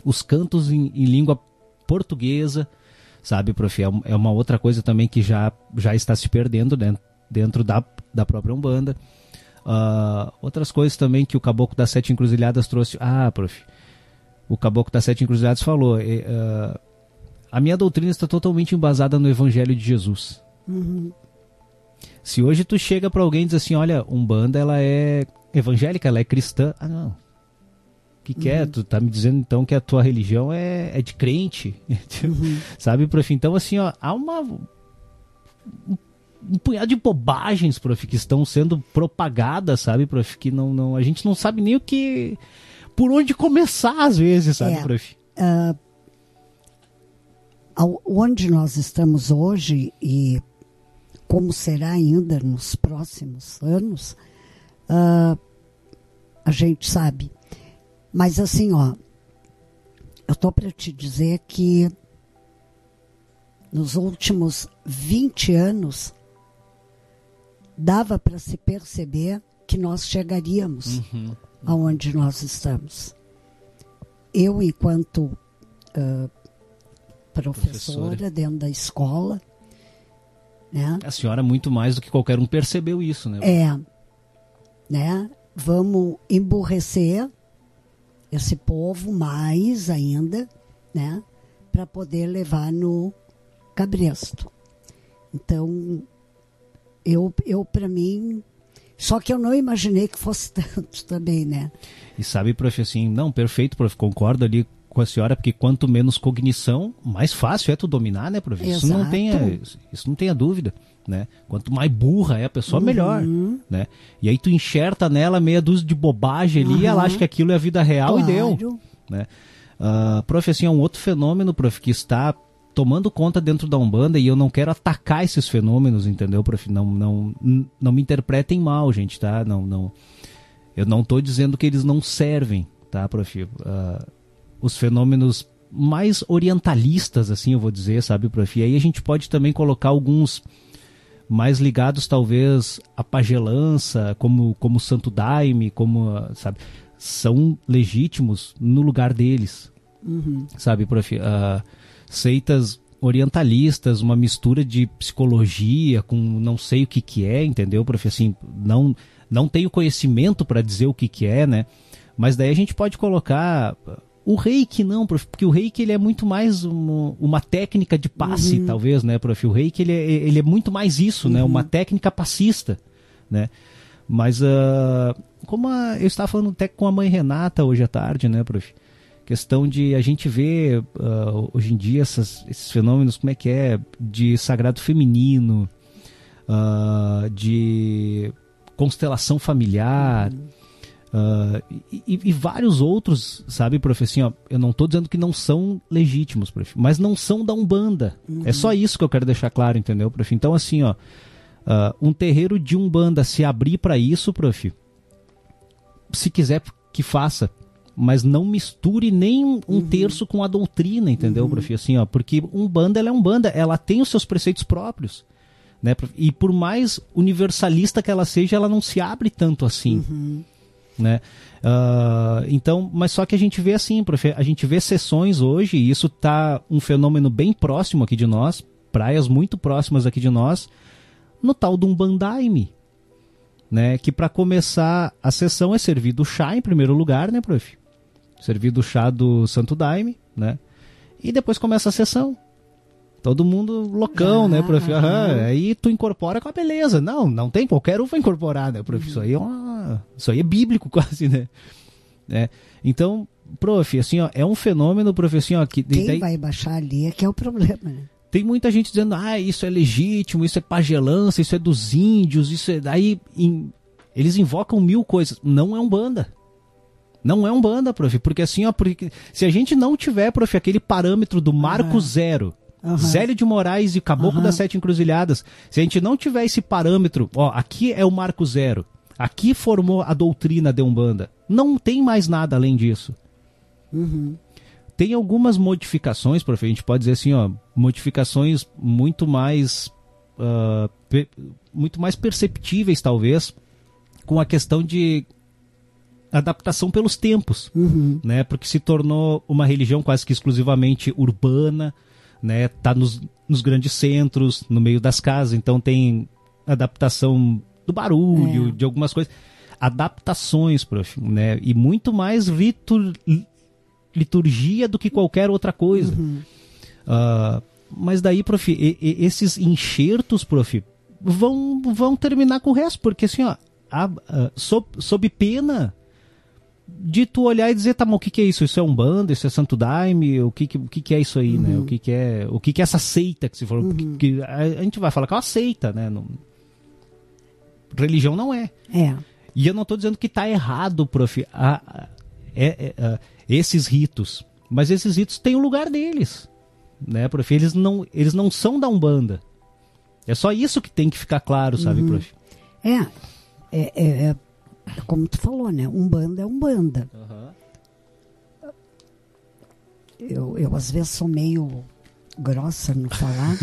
Os cantos em, em língua portuguesa, sabe, prof? É, é uma outra coisa também que já, já está se perdendo dentro, dentro da da própria Umbanda. Uh, outras coisas também que o Caboclo das Sete Encruzilhadas trouxe. Ah, prof. O Caboclo das Sete Encruzilhadas falou: uh, a minha doutrina está totalmente embasada no Evangelho de Jesus. Uhum. Se hoje tu chega para alguém e diz assim: olha, Umbanda ela é evangélica, ela é cristã. Ah, não. O que, que é? Uhum. Tu tá me dizendo então que a tua religião é, é de crente? Uhum. Sabe, prof? Então, assim, ó, há uma um punhado de bobagens, prof, que estão sendo propagadas, sabe, prof, que não, não, a gente não sabe nem o que, por onde começar às vezes, sabe, é, prof? Uh, onde nós estamos hoje e como será ainda nos próximos anos, uh, a gente sabe. Mas assim, ó, eu tô para te dizer que nos últimos 20 anos dava para se perceber que nós chegaríamos uhum. aonde nós estamos. Eu, enquanto uh, professora, professora, dentro da escola, né? A senhora muito mais do que qualquer um percebeu isso, né? É, né? Vamos emburrecer esse povo mais ainda, né? Para poder levar no cabresto. Então, eu, eu para mim, só que eu não imaginei que fosse tanto também, né? E sabe, prof, assim, não, perfeito, prof, concordo ali com a senhora, porque quanto menos cognição, mais fácil é tu dominar, né, prof? Isso não tenha, isso não tenha dúvida, né? Quanto mais burra é a pessoa, uhum. melhor, né? E aí tu enxerta nela meia dúzia de bobagem ali, uhum. e ela acha que aquilo é a vida real claro. e deu, né? Uh, prof, assim, é um outro fenômeno, prof, que está tomando conta dentro da Umbanda e eu não quero atacar esses fenômenos, entendeu, prof? Não, não, não me interpretem mal, gente, tá? Não, não, eu não estou dizendo que eles não servem, tá, prof? Uh, os fenômenos mais orientalistas, assim, eu vou dizer, sabe, prof? E aí a gente pode também colocar alguns mais ligados, talvez, à pagelança, como, como Santo Daime, como, sabe? São legítimos no lugar deles, uhum. sabe, prof? Uh, seitas orientalistas, uma mistura de psicologia com não sei o que que é, entendeu, prof? Assim, não, não tenho conhecimento para dizer o que que é, né? Mas daí a gente pode colocar o reiki não, prof, porque o reiki ele é muito mais uma, uma técnica de passe, uhum. talvez, né, prof? O reiki ele é, ele é muito mais isso, uhum. né? Uma técnica passista, né? Mas, uh, como a, eu estava falando até com a mãe Renata hoje à tarde, né, prof? Questão de a gente ver uh, hoje em dia essas, esses fenômenos, como é que é, de sagrado feminino, uh, de constelação familiar, Uh, e, e, vários outros, sabe, prof, assim, ó, eu não estou dizendo que não são legítimos, prof, mas não são da Umbanda. Uhum. É só isso que eu quero deixar claro, entendeu, prof? Então, assim, ó, uh, um terreiro de Umbanda se abrir para isso, prof, se quiser que faça, mas não misture nem um uhum. terço com a doutrina, entendeu, uhum. prof? Assim, ó, porque Umbanda ela é Umbanda, ela tem os seus preceitos próprios. Né? E por mais universalista que ela seja, ela não se abre tanto assim. Uhum né? Uh, então, mas só que a gente vê assim, profe, a gente vê sessões hoje, e isso tá um fenômeno bem próximo aqui de nós, praias muito próximas aqui de nós, no tal de um bandaime, né? Que para começar a sessão é servido chá em primeiro lugar, né, prof? Servido o chá do Santo Daime, né? E depois começa a sessão. Todo mundo loucão, ah, né, prof? Aham, aí tu incorpora com a beleza. Não, não tem, qualquer um vai incorporar, né, prof? Isso aí é, uma, isso aí é bíblico quase, né? É. Então, prof, assim, ó, é um fenômeno, prof, assim, ó, que... Quem daí, vai baixar ali é que é o problema, né? Tem muita gente dizendo, ah, isso é legítimo, isso é pagelança, isso é dos índios, isso é... Daí, eles invocam mil coisas. Não é um banda. Não é um banda, prof, porque assim, ó, porque se a gente não tiver, prof, aquele parâmetro do marco ah. zero Uhum. Zélio de Moraes e Caboclo uhum. das Sete Encruzilhadas. Se a gente não tiver esse parâmetro, ó, aqui é o marco zero. Aqui formou a doutrina de Umbanda. Não tem mais nada além disso. Uhum. Tem algumas modificações, prof. A gente pode dizer assim, ó, modificações muito mais, uh, muito mais perceptíveis, talvez, com a questão de adaptação pelos tempos, uhum. né? Porque se tornou uma religião quase que exclusivamente urbana, né? Tá nos, nos grandes centros, no meio das casas, então tem adaptação do barulho, é. de algumas coisas. Adaptações, prof, né? E muito mais litur, liturgia do que qualquer outra coisa. Uhum. Uh, mas daí, prof, e, e, esses enxertos, prof, vão, vão terminar com o resto, porque assim, ó, a, a, sob, sob pena de tu olhar e dizer, tá, mas o que, que é isso? Isso é um bando, isso é Santo Daime, o que, que, o que, que é isso aí, né? uhum. né? O que, que é, o que, que é essa seita que se falou? Uhum. Que, a, a, gente vai falar que é uma seita, né? Não, religião não é. É. E eu não estou dizendo que está errado, prof, a, é, é, esses ritos, mas esses ritos têm o lugar deles, né, prof? Eles não, eles não são da Umbanda. É só isso que tem que ficar claro, sabe, uhum. prof? É, é, é, é como tu falou, né? Umbanda é Umbanda. Uhum. Eu, eu às vezes sou meio grossa no falar.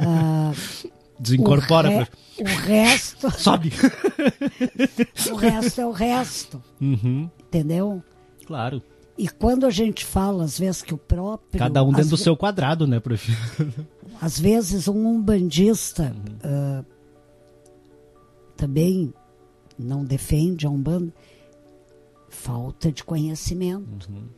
uh, Desincorpora. O, re, o resto. Sobe! o resto é o resto. Uhum. Entendeu? Claro. E quando a gente fala, às vezes, que o próprio. Cada um dentro do seu quadrado, né, prof? Às vezes, um umbandista uhum. uh, também não defende a Umbanda, falta de conhecimento. Uhum.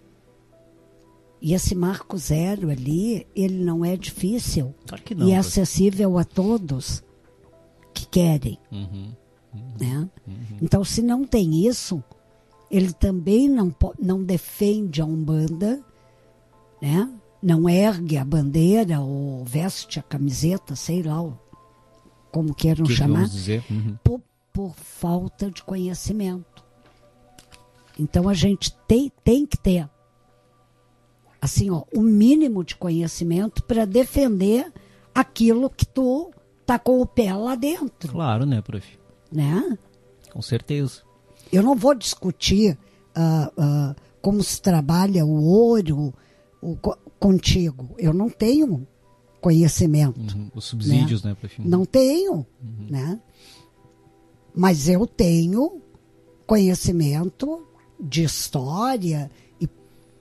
E esse marco zero ali, ele não é difícil claro não, e é acessível a todos que querem. Uhum. Uhum. Né? Uhum. Então, se não tem isso, ele também não, não defende a Umbanda, né? não ergue a bandeira ou veste a camiseta, sei lá como queiram que chamar, uhum. por, por falta de conhecimento. Então a gente tem, tem que ter assim, ó, o um mínimo de conhecimento para defender aquilo que tu tá com o pé lá dentro. Claro, né, prof? Né? Com certeza. Eu não vou discutir uh, uh, como se trabalha o ouro o, contigo. Eu não tenho conhecimento. Uhum. Os subsídios, né, né prof? Não tenho, uhum. né? Mas eu tenho conhecimento de história e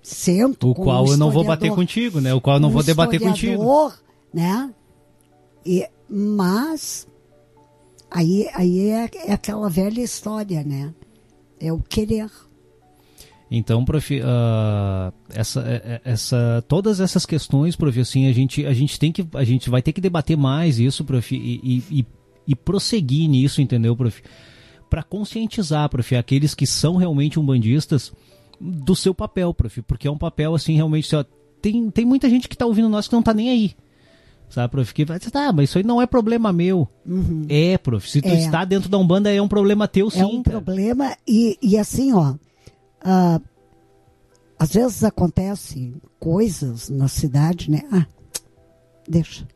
sento o qual eu não vou bater contigo, né? O qual eu não um vou debater contigo, né? E mas aí aí é, é aquela velha história, né? É o querer. Então, prof, uh, essa, é, é, essa, todas essas questões, prof, assim, a gente, a gente tem que, a gente vai ter que debater mais isso, prof, e, e, e e prosseguir nisso, entendeu, prof? Para conscientizar, prof, aqueles que são realmente umbandistas do seu papel, prof, porque é um papel assim realmente, ó, tem, tem muita gente que está ouvindo nós que não está nem aí. Sabe, prof? Que vai dizer, tá, mas isso aí não é problema meu. Uhum. É, prof. Se tu É. está dentro da Umbanda, é um problema teu, sim. é um cara. problema e, e assim, ó, ah, às vezes acontece coisas na cidade, né? Ah, deixa,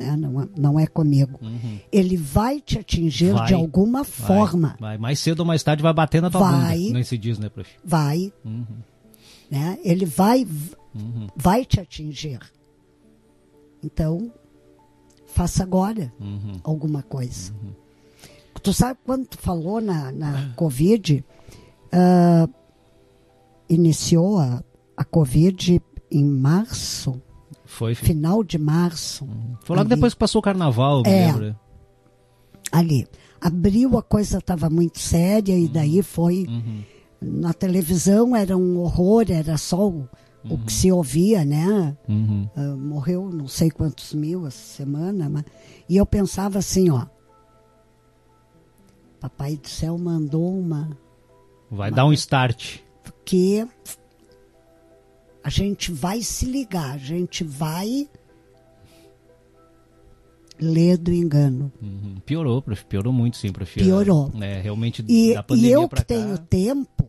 né? não, é- não é comigo. Ele vai te atingir Uhum. Vai. de alguma Vai, forma, Vai, Mais cedo ou mais tarde vai bater na tua Vai. bunda. Não se diz, né, prof? vai, Uhum. né? Ele vai, Uhum. vai te atingir. Então, faça agora Uhum. alguma coisa. Tu sabe quando tu falou na, na Covid, ah, iniciou a, a Covid em março, Foi, final de março, Foi logo ali. depois que passou o carnaval, É. lembro. ali. Abriu, a coisa estava muito séria e daí foi. Uhum. Na televisão era um horror, era só o, o que se ouvia, né? Uhum. Ah, morreu não sei quantos mil essa semana, mas... e eu pensava assim, ó. Papai do céu mandou uma Vai dar um start. que a gente vai se ligar, a gente vai ler do engano. Uhum. Piorou, prof. Piorou muito, sim, prof. Piorou. É, realmente, E, da e pandemia eu pra que tenho cá... tempo,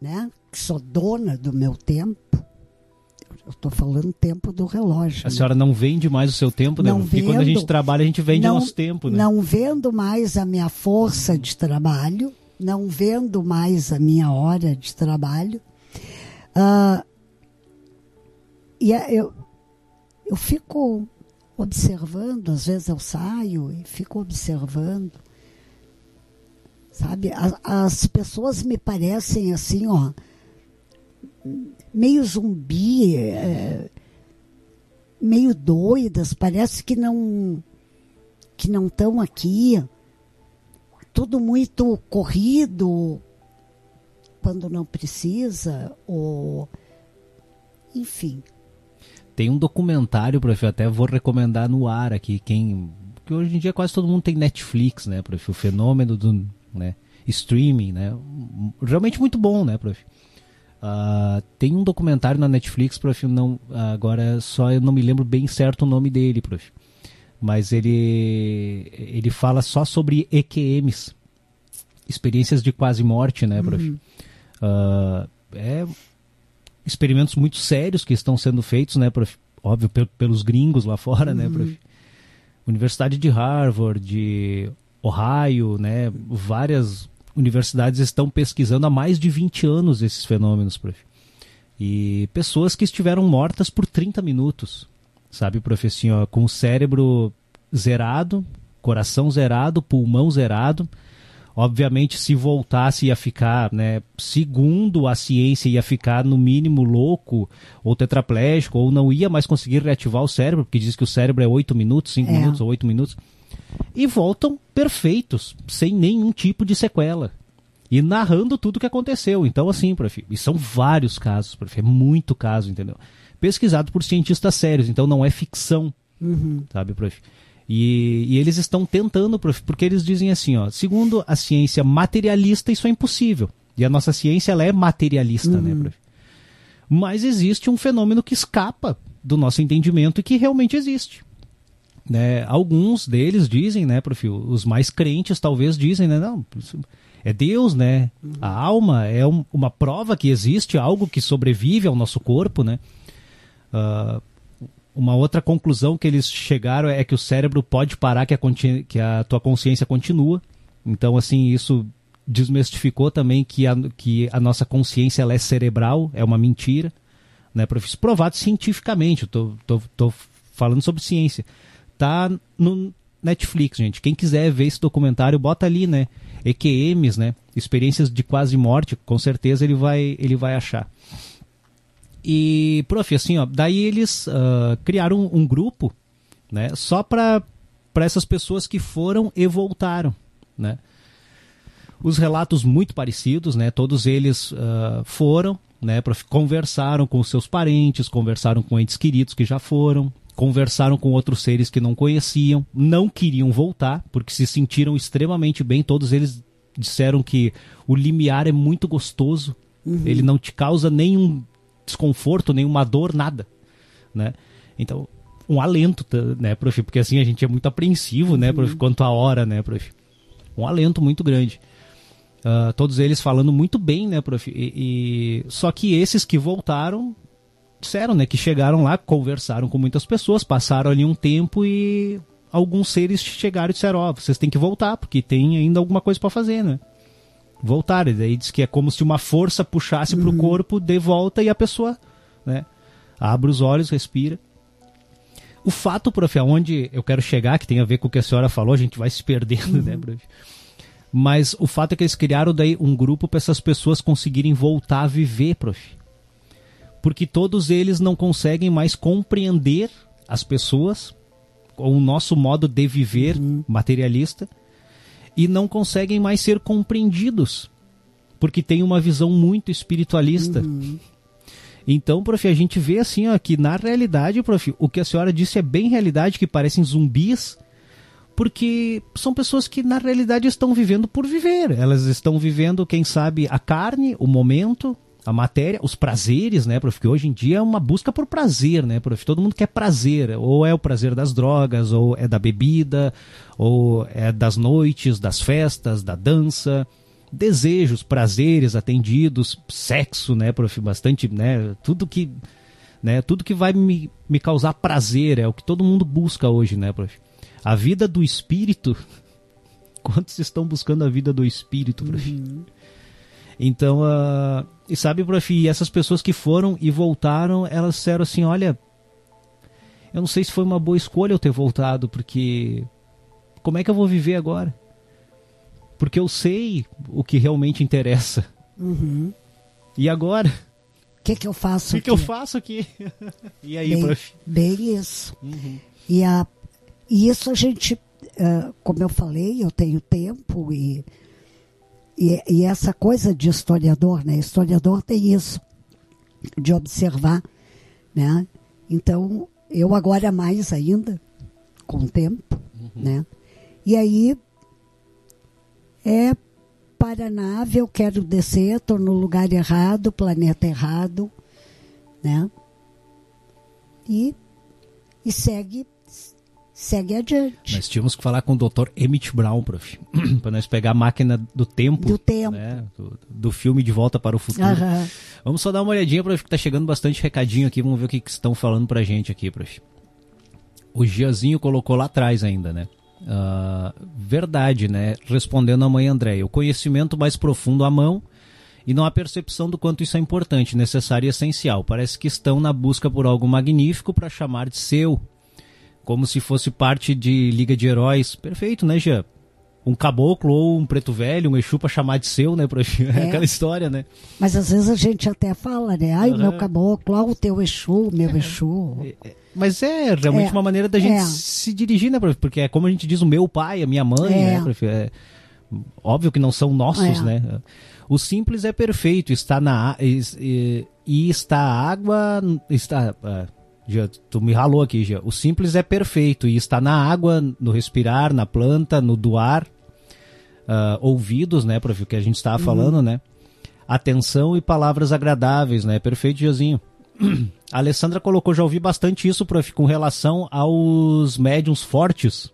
né? Que sou dona do meu tempo, eu estou falando tempo do relógio. A né? senhora não vende mais o seu tempo, né? Não Porque quando a vendo. gente trabalha, a gente vende não, nosso tempo, né? Não vendo mais a minha força de trabalho, não vendo mais a minha hora de trabalho. Ah, e a- eu, eu fico observando, às vezes eu saio e fico observando. Sabe, A- as pessoas me parecem assim, ó, meio zumbi, é, meio doidas, parece que não que não estão aqui. Tudo muito corrido quando não precisa, ou enfim. Tem um documentário, prof, eu até vou recomendar no ar aqui, quem... Porque hoje em dia quase todo mundo tem Netflix, né, prof? O fenômeno do né, streaming, né? Realmente muito bom, né, prof? Ah, tem um documentário na Netflix, prof, não, agora só eu não me lembro bem certo o nome dele, prof. Mas ele, ele fala só sobre EQMs, experiências de quase morte, né, prof? Ah, é experimentos muito sérios que estão sendo feitos, né, prof? Óbvio, pel- pelos gringos lá fora, né, prof? Universidade de Harvard, de Ohio, né, várias universidades estão pesquisando há mais de 20 anos esses fenômenos, prof. E pessoas que estiveram mortas por 30 minutos, sabe, prof, assim, ó, com o cérebro zerado, coração zerado, pulmão zerado, obviamente se voltasse ia ficar, né, segundo a ciência ia ficar no mínimo louco ou tetraplégico ou não ia mais conseguir reativar o cérebro, porque diz que o cérebro é 8 minutos, 5 É. minutos ou 8 minutos. E voltam perfeitos, sem nenhum tipo de sequela. E narrando tudo o que aconteceu. Então, assim, prof, e são vários casos, prof, é muito caso, entendeu? Pesquisado por cientistas sérios, então não é ficção Uhum. sabe, prof? E, e eles estão tentando, porque eles dizem assim, ó, segundo a ciência materialista, isso é impossível. E a nossa ciência, ela é materialista, né, prof? Mas existe um fenômeno que escapa do nosso entendimento e que realmente existe. Né? Alguns deles dizem, né, prof, os mais crentes talvez dizem, né, não, é Deus, né? A alma é um- uma prova que existe algo que sobrevive ao nosso corpo, né? Ah, uma outra conclusão que eles chegaram é que o cérebro pode parar que a, que a tua consciência continua. Então, assim, isso desmistificou também que a, que a nossa consciência ela é cerebral, é uma mentira. Né, provado cientificamente, eu tô, tô, tô falando sobre ciência. Tá no Netflix, gente. Quem quiser ver esse documentário, bota ali, né? EQMs, né? Experiências de quase morte, com certeza ele vai, ele vai achar. E, prof, assim, ó, daí eles ah, criaram um, um grupo, né, só para essas pessoas que foram e voltaram, né. Os relatos muito parecidos, né, todos eles ah, foram, né, prof, conversaram com seus parentes, conversaram com entes queridos que já foram, conversaram com outros seres que não conheciam, não queriam voltar, porque se sentiram extremamente bem, todos eles disseram que o limiar é muito gostoso, ele não te causa nenhum desconforto, nenhuma dor, nada, né? Então um alento, né, prof? Porque assim a gente é muito apreensivo, né, prof? Uhum. Quanto à hora, né, prof? Um alento muito grande. Uh, todos eles falando muito bem, né, prof? E, e, Só que esses que voltaram disseram, né, que chegaram lá, conversaram com muitas pessoas, passaram ali um tempo e alguns seres chegaram e disseram, ó, oh, vocês têm que voltar, porque tem ainda alguma coisa para fazer, né? Voltar, e daí diz que é como se uma força puxasse uhum. pro corpo de volta e a pessoa, né, abre os olhos, respira. O fato, prof, aonde eu quero chegar, que tem a ver com o que a senhora falou, a gente vai se perdendo, né, uhum. né, prof? Mas o fato é que eles criaram daí um grupo para essas pessoas conseguirem voltar a viver, prof. Porque todos eles não conseguem mais compreender as pessoas, o nosso modo de viver uhum. materialista, e não conseguem mais ser compreendidos, porque tem uma visão muito espiritualista. Uhum. Então, prof, a gente vê assim ó, que na realidade, prof, o que a senhora disse é bem realidade, que parecem zumbis, porque são pessoas que na realidade estão vivendo por viver. Elas estão vivendo, quem sabe, a carne, o momento, a matéria, os prazeres, né, prof? Porque hoje em dia é uma busca por prazer, né, prof? Todo mundo quer prazer. Ou é o prazer das drogas, ou é da bebida, ou é das noites, das festas, da dança. Desejos, prazeres atendidos, sexo, né, prof? Bastante, né? Tudo que. Né, tudo que vai me, me causar prazer é o que todo mundo busca hoje, né, prof? A vida do espírito. Quantos estão buscando a vida do espírito, prof? Uhum. Então, uh, e sabe, prof, e essas pessoas que foram e voltaram, elas disseram assim: olha, eu não sei se foi uma boa escolha eu ter voltado, porque como é que eu vou viver agora? Porque eu sei o que realmente interessa. Uhum. E agora? O que, que eu faço O que, que eu faço aqui? e aí, bem, prof? Bem isso. Uhum. E a e isso a gente, uh, como eu falei, eu tenho tempo e, e, e, essa coisa de historiador, né? Historiador tem isso, de observar, né? Então, eu agora mais ainda, com o tempo, uhum. né? E aí, é para a nave, eu quero descer, estou no lugar errado, planeta errado, né? E, e segue segue adiante. Nós tínhamos que falar com o Dr. Emmett Brown, prof. para nós pegar a máquina do tempo. Do tempo. Né? Do, do, filme De Volta para o Futuro. Vamos só dar uma olhadinha, prof, que tá chegando bastante recadinho aqui. Vamos ver o que, que estão falando pra gente aqui, prof. O Giazinho colocou lá atrás ainda, né? Uh, verdade, né? Respondendo a mãe Andréia. O conhecimento mais profundo à mão e não a percepção do quanto isso é importante, necessário e essencial. Parece que estão na busca por algo magnífico para chamar de seu, como se fosse parte de Liga de Heróis. Perfeito, né, Jean? Um caboclo ou um preto velho, um Exu pra chamar de seu, né? É. Aquela história, né? Mas às vezes a gente até fala, né? Ai, uhum. meu caboclo, ó, o teu Exu, meu é. Exu. É, é. Mas é realmente é. uma maneira da gente se dirigir, né, prof? Porque é como a gente diz o meu pai, a minha mãe, né, prof? É, óbvio que não são nossos, né? O simples é perfeito, está na e, e está a água, está já, tu me ralou aqui, já. O simples é perfeito e está na água, no respirar, na planta, no doar. Uh, ouvidos, né, prof, que a gente estava uhum. falando, né? Atenção e palavras agradáveis, né? Perfeito, Josinho. A Alessandra colocou, já ouvi bastante isso, prof, com relação aos médiums fortes.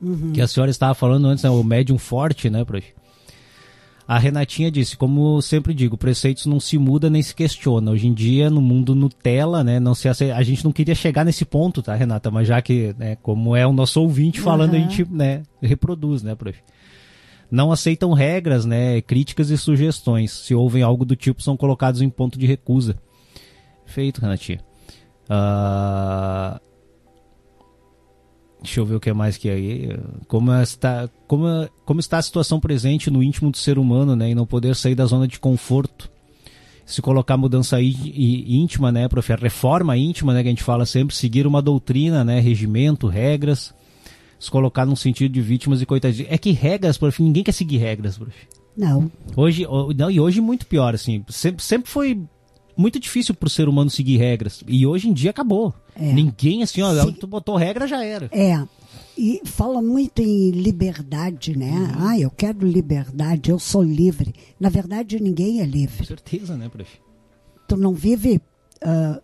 Uhum. Que a senhora estava falando antes, né? O médium forte, né, prof? A Renatinha disse, como sempre digo, preceitos não se muda nem se questiona. Hoje em dia, no mundo Nutella, né, não se aceita, a gente não queria chegar nesse ponto, tá, Renata? Mas já que, né, como é o nosso ouvinte falando, uhum. a gente, né, reproduz, né, prof? Não aceitam regras, né, críticas e sugestões. Se ouvem algo do tipo, são colocados em ponto de recusa. Feito, Renatinha. Uh, Deixa eu ver o que é mais que aí. Como está, como, como está a situação presente no íntimo do ser humano, né? E não poder sair da zona de conforto. Se colocar mudança íntima, né, prof? A reforma íntima, né, que a gente fala sempre, seguir uma doutrina, né, regimento, regras, se colocar num sentido de vítimas e coitadinhos. É que regras, prof, ninguém quer seguir regras, prof. Não. Hoje, não, e hoje muito pior, assim. Sempre, sempre foi muito difícil pro ser humano seguir regras. E hoje em dia acabou. É. Ninguém, assim, ó, Se... tu botou regra, já era. É. E fala muito em liberdade, né? Uhum. Ah, eu quero liberdade, eu sou livre. Na verdade, ninguém é livre. Com certeza, né, prof? Tu não vive uh,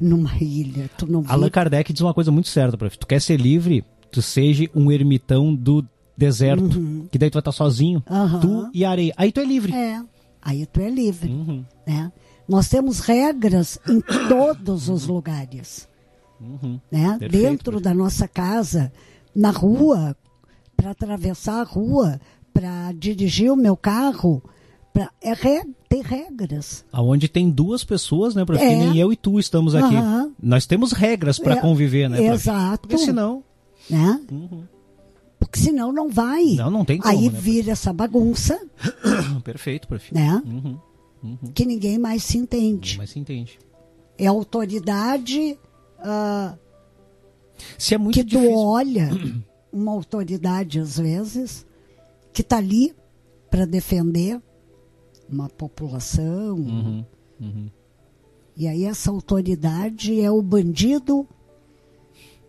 numa ilha. Tu não Allan vive... Kardec diz uma coisa muito certa, prof. Tu quer ser livre, tu seja um ermitão do deserto, que daí tu vai estar sozinho, Aham. tu e a areia. Aí tu é livre. É, aí tu é livre. Uhum. Né? Nós temos regras em todos os lugares. Uhum. Né? Perfeito. Dentro da nossa casa, na rua, para atravessar a rua, para dirigir o meu carro, pra... é re... tem regras. Aonde tem duas pessoas, né, prof? É. Nem eu e tu estamos aqui. Aham. Nós temos regras para É, conviver, né, prof? exato. Porque senão... Né? Uhum. Porque senão não vai. Não, não tem como, Aí né? vira essa bagunça, Perfeito, prof. né? Uhum. Que ninguém mais se entende. Mas se entende. É autoridade ah, Se é muito que tu difícil... olha uma autoridade às vezes que está ali para defender uma população Uhum. Uhum. e aí essa autoridade é o bandido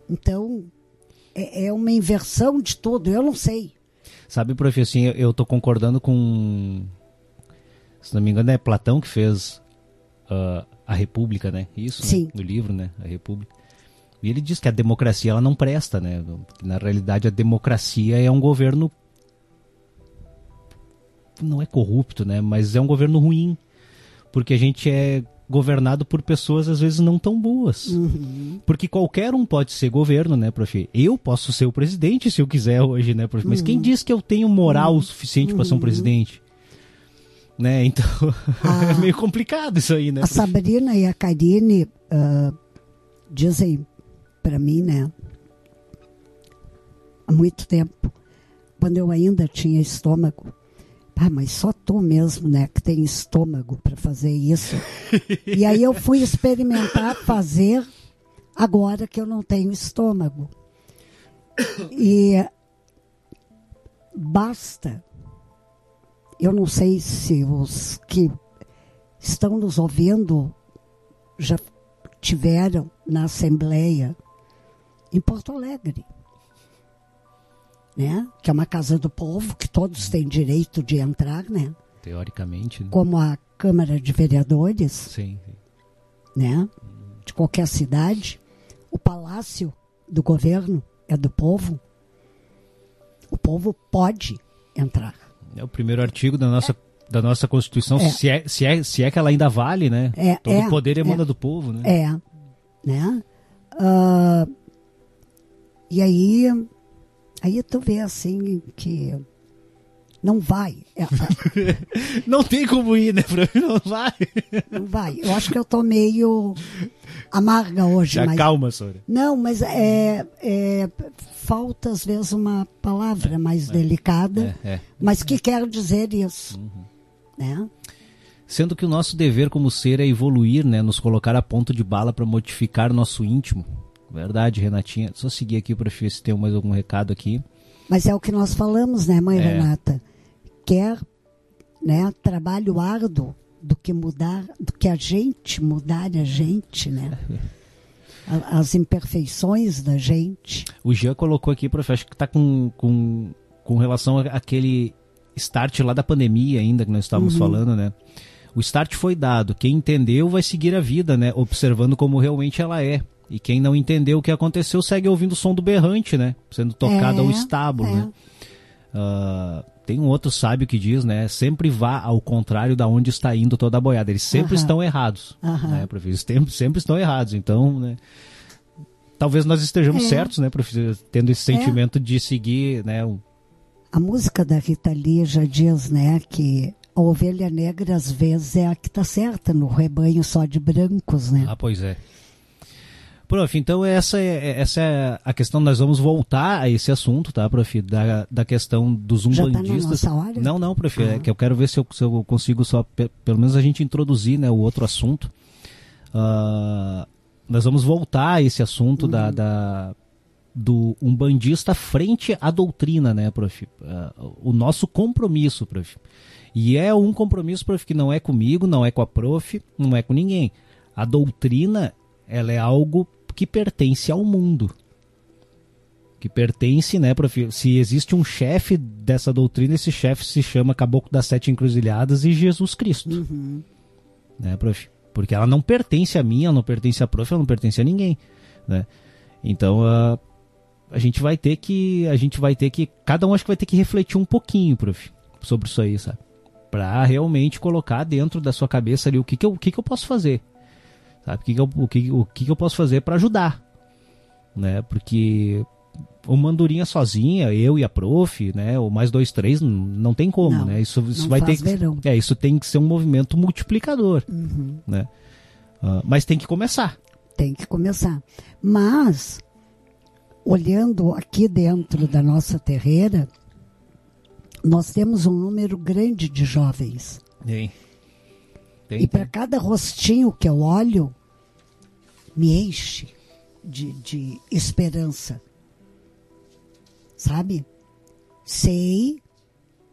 então é, é uma inversão de tudo eu não sei Sabe, prof, assim, eu, tô concordando com. Se não me engano, é Platão que fez ah, a República, né? Isso, né? Sim. no livro, né? A República. E ele diz que a democracia ela não presta, né? Que, Na realidade, a democracia é um governo. Não é corrupto, né? Mas é um governo ruim. Porque a gente é governado por pessoas às vezes não tão boas. Uhum. Porque qualquer um pode ser governo, né, prof? Eu posso ser o presidente se eu quiser hoje, né, prof? Mas Uhum. quem diz que eu tenho moral o suficiente para ser um presidente? Né, então Ah. é meio complicado isso aí, né? a Sabrina e a Karine ah, dizem para mim né há muito tempo quando eu ainda tinha estômago ah, mas só tu mesmo, né, que tem estômago para fazer isso. e aí eu fui experimentar fazer agora que eu não tenho estômago. E basta. Eu não sei se os que estão nos ouvindo já tiveram na Assembleia em Porto Alegre né? Que é uma casa do povo, que todos têm direito de entrar, né? Teoricamente, né? Como a Câmara de Vereadores, Sim. né? De qualquer cidade. O palácio do governo é do povo. O povo pode entrar. É o primeiro artigo da nossa da nossa Constituição, É. se, é, se, é, se é que ela ainda vale, né? É, Todo é, poder emana é. do povo, né? É, né? Ah, e aí, aí tu vê assim que não vai, É, Não tem como ir, né? Pra mim não vai. não vai. Eu acho que eu tô meio amarga hoje, Já mas calma, Sora. não, mas é, é falta às vezes uma palavra mais delicada, É, é. mas que quer dizer isso, né? Sendo que o nosso dever como ser é evoluir, né? Nos colocar a ponto de bala para modificar nosso íntimo. Verdade, Renatinha. Só seguir aqui para ver se tem mais algum recado aqui. Mas é o que nós falamos, né, mãe É. Renata? Quer né, trabalho árduo do que mudar, do que a gente mudar a gente, né? As imperfeições da gente. O Jean colocou aqui, prof, acho que tá com, com, com relação àquele start lá da pandemia ainda que nós estávamos falando, né? O start foi dado. Quem entendeu vai seguir a vida, né? Observando como realmente ela é. E quem não entendeu o que aconteceu segue ouvindo o som do berrante, né? Sendo tocado É, ao estábulo, é. né? Ah, tem um outro sábio que diz, né? Sempre vá ao contrário da onde está indo toda a boiada. Eles sempre Aham. estão errados, Aham. né, prof? Eles sempre, sempre estão errados. Então, né? Talvez nós estejamos É. certos, né, prof? Tendo esse sentimento de seguir, né? um- A música da Rita Lee já diz, né, que a ovelha negra às vezes é a que está certa no rebanho só de brancos, né? Ah, pois é. Prof, então essa é, essa é a questão, nós vamos voltar a esse assunto, tá, prof? Da, da questão dos Já tá na umbandistas. nossa hora? Não, não, prof, é Ah. que eu quero ver se eu, se eu consigo só, pe- pelo menos a gente introduzir, né, o outro assunto. Ah, nós vamos voltar a esse assunto Uhum. da, da- do umbandista frente à doutrina, né, prof? Ah, o nosso compromisso, prof. E é um compromisso, prof, que não é comigo, não é com a prof, não é com ninguém. A doutrina, ela é algo que pertence ao mundo. Que pertence, né, prof? Se existe um chefe dessa doutrina, esse chefe se chama Caboclo das Sete Encruzilhadas e Jesus Cristo. Uhum. Né, prof? Porque ela não pertence a mim, ela não pertence a prof, ela não pertence a ninguém, né? Então, uh, a gente vai ter que a gente vai ter que cada um acho que vai ter que refletir um pouquinho, prof, sobre isso aí, sabe? Para realmente colocar dentro da sua cabeça ali o que que eu, o que que eu posso fazer. Sabe? O que que eu, o que, o que que eu posso fazer para ajudar, né? Porque o Mandurinha sozinha, eu e a prof, né? Ou mais dois, três, não tem como, Não, né? Isso, isso vai ter faz verão. que, é, isso tem que ser um movimento multiplicador, Uhum. né? Ah, mas tem que começar. Tem que começar. Mas, olhando aqui dentro da nossa terreira, nós temos um número grande de jovens. Tem. Tem, E para cada rostinho que eu olho, me enche de, de esperança. Sabe? Sei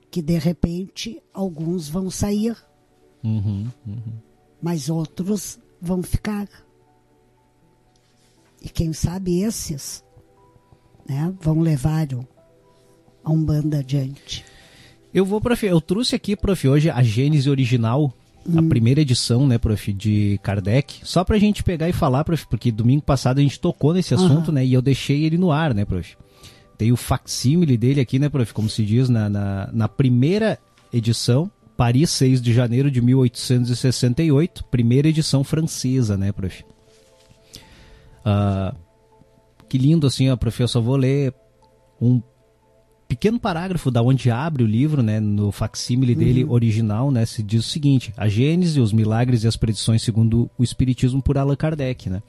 que de repente alguns vão sair, Uhum, uhum. mas outros vão ficar. E quem sabe esses né, vão levar o, a Umbanda adiante. Eu vou, prof. Eu trouxe aqui, prof, hoje a Gênese original, a primeira edição, né, prof, de Kardec, só pra gente pegar e falar, prof, porque domingo passado a gente tocou nesse assunto, Aham. né, e eu deixei ele no ar, né, prof. Tem o facsímile dele aqui, né, prof, como se diz, na, na, na primeira edição, Paris, 6 de janeiro de 1868, primeira edição francesa, né, prof. Ah, que lindo, assim, ó, prof, eu só vou ler um pequeno parágrafo da onde abre o livro, né, no facsímile dele original, né, se diz o seguinte: a Gênese, os milagres e as predições segundo o Espiritismo por Allan Kardec, né?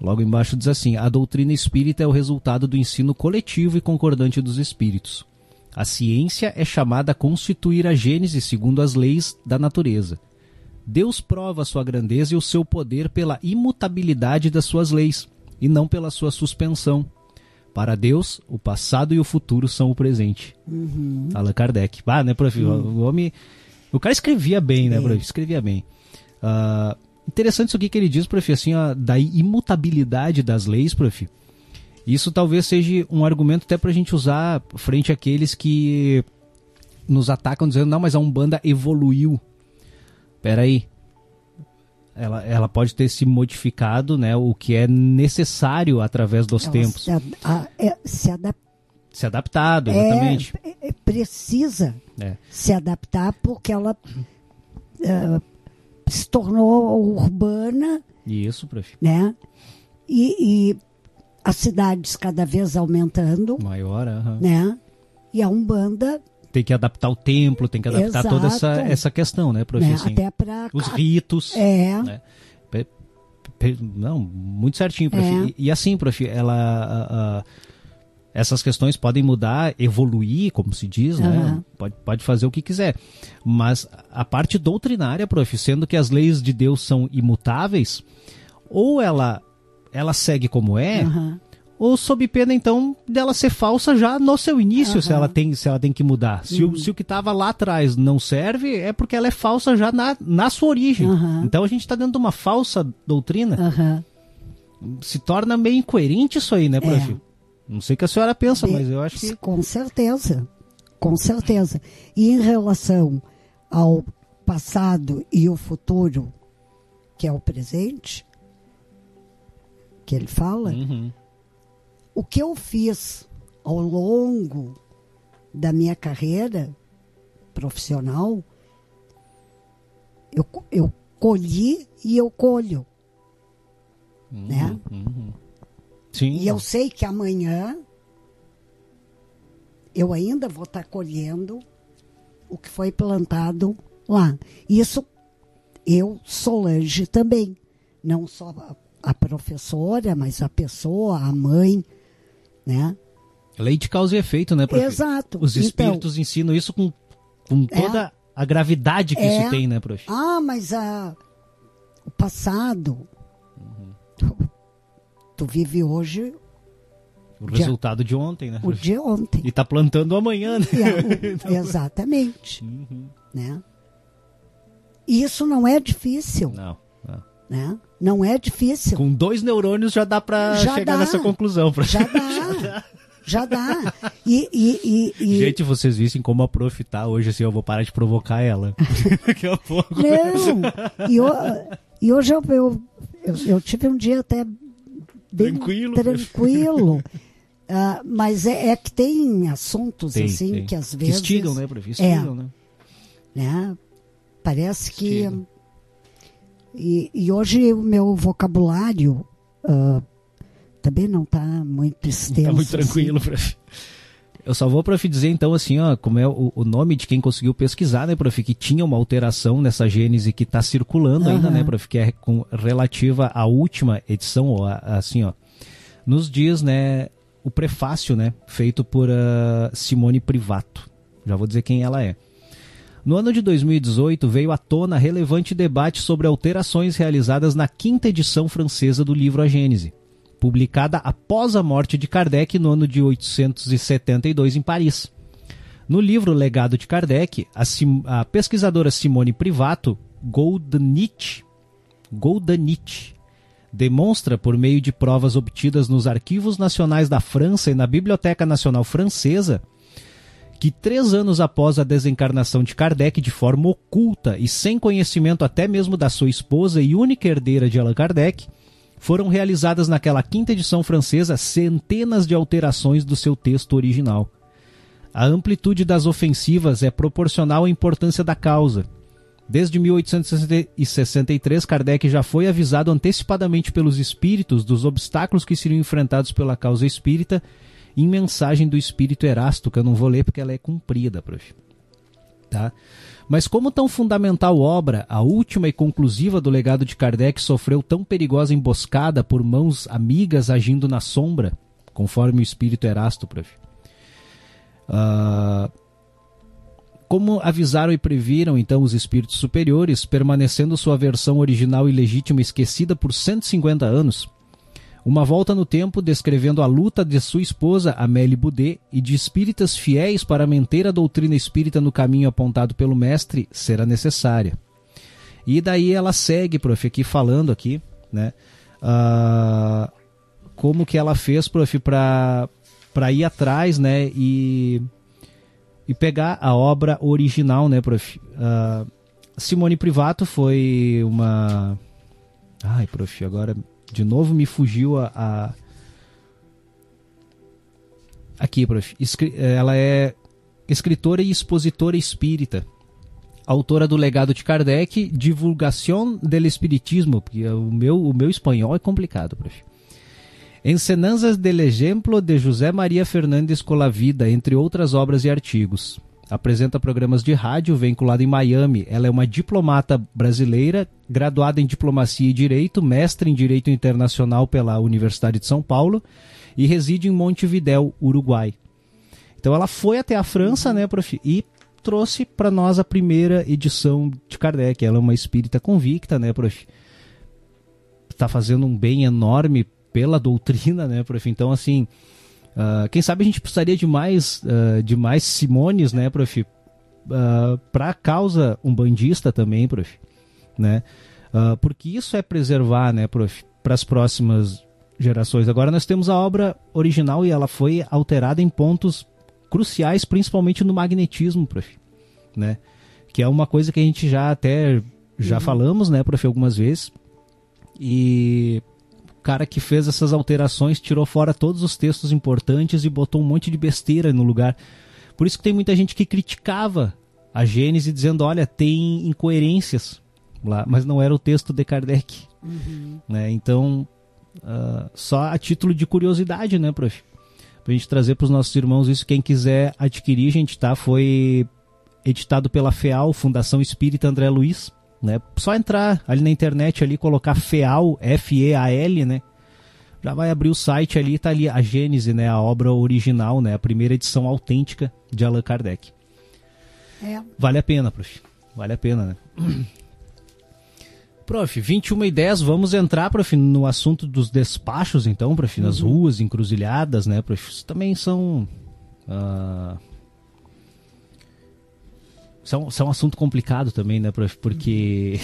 Logo embaixo diz assim: a doutrina espírita é o resultado do ensino coletivo e concordante dos espíritos. A ciência é chamada a constituir a Gênese segundo as leis da natureza. Deus prova a sua grandeza e o seu poder pela imutabilidade das suas leis, e não pela sua suspensão. Para Deus, o passado e o futuro são o presente. Allan Kardec. Ah, né, prof? O- O homem. O cara escrevia bem, né, prof? Escrevia bem. Ah, interessante isso aqui que ele diz, prof, assim, ó, da imutabilidade das leis, prof. Isso talvez seja um argumento até pra gente usar frente àqueles que nos atacam dizendo, não, mas a Umbanda evoluiu. Peraí. Ela, ela pode ter se modificado, né? O que é necessário através dos Ela tempos. Se, ad- a- é- se adap- Se adaptado, exatamente. é, é- precisa É. se adaptar porque ela eh, se tornou urbana, Isso, prof. né? E, e as cidades cada vez aumentando, Maior, né? E a Umbanda, Tem que adaptar o templo, tem que adaptar toda essa, Exato. essa questão, né, prof? né? Assim, até para os ritos. é, né? Não, muito certinho, prof. É. E, e assim, prof, ela. a- a- essas questões podem mudar, evoluir, como se diz, né? Pode, pode fazer o que quiser. Mas a parte doutrinária, prof, sendo que as leis de Deus são imutáveis, ou ela, ela segue como é, aham, ou sob pena então dela ser falsa já no seu início, se Aham. ela tem se ela tem que mudar. Se, o, se o que estava lá atrás não serve, é porque ela é falsa já na, na sua origem. Aham. Então a gente está dentro de uma falsa doutrina. Se torna meio incoerente isso aí, né, prof? É. Não sei o que a senhora pensa, Bem, mas eu acho que Com certeza, com certeza. E em relação ao passado e o futuro, que é o presente, que ele fala, Uhum. O que eu fiz ao longo da minha carreira profissional, eu, eu colhi e eu colho. Né? Uhum. Sim. E eu sei que amanhã eu ainda vou estar colhendo o que foi plantado lá. Isso eu, Solange, também. Não só a, a professora, mas a pessoa, a mãe, né? Lei de causa e efeito, né, prof? Exato. Os Então, espíritos ensinam isso com, com É. toda a gravidade que É. isso tem, né, prof? Ah, mas a, o passado. Uhum. Tu, tu vive hoje O dia- resultado de ontem, né? o de ontem. E tá plantando amanhã, né? É, exatamente. Uhum. Né? E Isso não é difícil. Não, não. Né? Não é difícil. Com dois neurônios já dá pra Já chegar dá. nessa conclusão. prof. Já dá. Já dá. E, e, e, e- Gente, vocês vissem como a prof tá hoje, assim, eu vou parar de provocar ela. Daqui a pouco. Não. E, o- E hoje eu, eu, eu, eu tive um dia até bem Tranquilo. tranquilo. Ah, mas é, é que tem assuntos Tem, assim tem. que às Que vezes. instigam, né, prof? Instigam, né? né? Parece que. E, e hoje o meu vocabulário ah, também não está muito extenso. Tá muito tranquilo, prof. Eu só vou, prof, dizer então assim, ó, como é o, o nome de quem conseguiu pesquisar, né, prof, que tinha uma alteração nessa gênese que está circulando ainda, Aham. né, prof, que é com, relativa à última edição, ou a- assim, ó, nos diz, né, o prefácio, né, feito por ah, Simone Privato. Já vou dizer quem ela é. No ano de 2018 veio à tona relevante debate sobre alterações realizadas na quinta edição francesa do livro A Gênese, publicada após a morte de Kardec no ano de 872 em Paris. No livro Legado de Kardec, a, Sim- a pesquisadora Simone Privato Goldanich, Goldanich demonstra, por meio de provas obtidas nos arquivos nacionais da França e na Biblioteca Nacional Francesa, que três anos após a desencarnação de Kardec de forma oculta e sem conhecimento até mesmo da sua esposa e única herdeira de Allan Kardec, foram realizadas naquela quinta edição francesa centenas de alterações do seu texto original. A amplitude das ofensivas é proporcional à importância da causa. Desde 1863, Kardec já foi avisado antecipadamente pelos espíritos dos obstáculos que seriam enfrentados pela causa espírita em mensagem do espírito Erasto, que eu não vou ler porque ela é comprida, prof. Tá? Mas como tão fundamental obra, a última e conclusiva do legado de Kardec sofreu tão perigosa emboscada por mãos amigas agindo na sombra, conforme o espírito Erasto, prof. Ah, como avisaram e previram então os espíritos superiores, permanecendo sua versão original e legítima esquecida por 150 anos, uma volta no tempo descrevendo a luta de sua esposa Amélie Boudet e de espíritas fiéis para manter a doutrina espírita no caminho apontado pelo mestre será necessária. E daí ela segue, prof, aqui falando aqui, né? ah, como que ela fez, prof, para para ir atrás, né? E e pegar a obra original, né, prof? Ah, Simone Privato foi uma. Ai, prof, agora de novo me fugiu a. a... Aqui, prof. Escri- Ela é escritora e expositora espírita. Autora do Legado de Kardec, Divulgação del Espiritismo, porque o meu, o meu espanhol é complicado, prof. Encenanzas del Ejemplo de José Maria Fernandes Colavida, entre outras obras e artigos. Apresenta programas de rádio, vinculada em Miami. Ela é uma diplomata brasileira, graduada em Diplomacia e Direito, mestre em Direito Internacional pela Universidade de São Paulo e reside em Montevidéu, Uruguai. Então ela foi até a França, né, prof, e trouxe para nós a primeira edição de Kardec. Ela é uma espírita convicta, né, prof? Está fazendo um bem enorme pela doutrina, né, prof? Então, assim, ah, quem sabe a gente precisaria de mais, ah, de mais Simones, né, prof? para a causa umbandista também, prof. Né? Ah, porque isso é preservar, né, prof, para as próximas gerações. Agora nós temos a obra original e ela foi alterada em pontos cruciais, principalmente no magnetismo, prof. Né? Que é uma coisa que a gente já até já falamos, né, prof, algumas vezes. E cara que fez essas alterações tirou fora todos os textos importantes e botou um monte de besteira no lugar. Por isso que tem muita gente que criticava a Gênese dizendo, olha, tem incoerências lá, mas não era o texto de Kardec. Né? Então, ah, só a título de curiosidade, né, prof? Pra gente trazer para os nossos irmãos isso, quem quiser adquirir, gente, tá? Foi editado pela FEAL, Fundação Espírita André Luiz, né? Só entrar ali na internet ali, colocar FEAL, F-E-A-L, né? Já vai abrir o site ali, tá ali a Gênese, né? A obra original, né? A primeira edição autêntica de Allan Kardec. É. Vale a pena, prof. Vale a pena, né? Prof, 21 e 10, vamos entrar, prof, no assunto dos despachos, então, prof, nas ruas, encruzilhadas, né, prof? Isso também são. ah, são, são um assunto complicado também, né, prof? Porque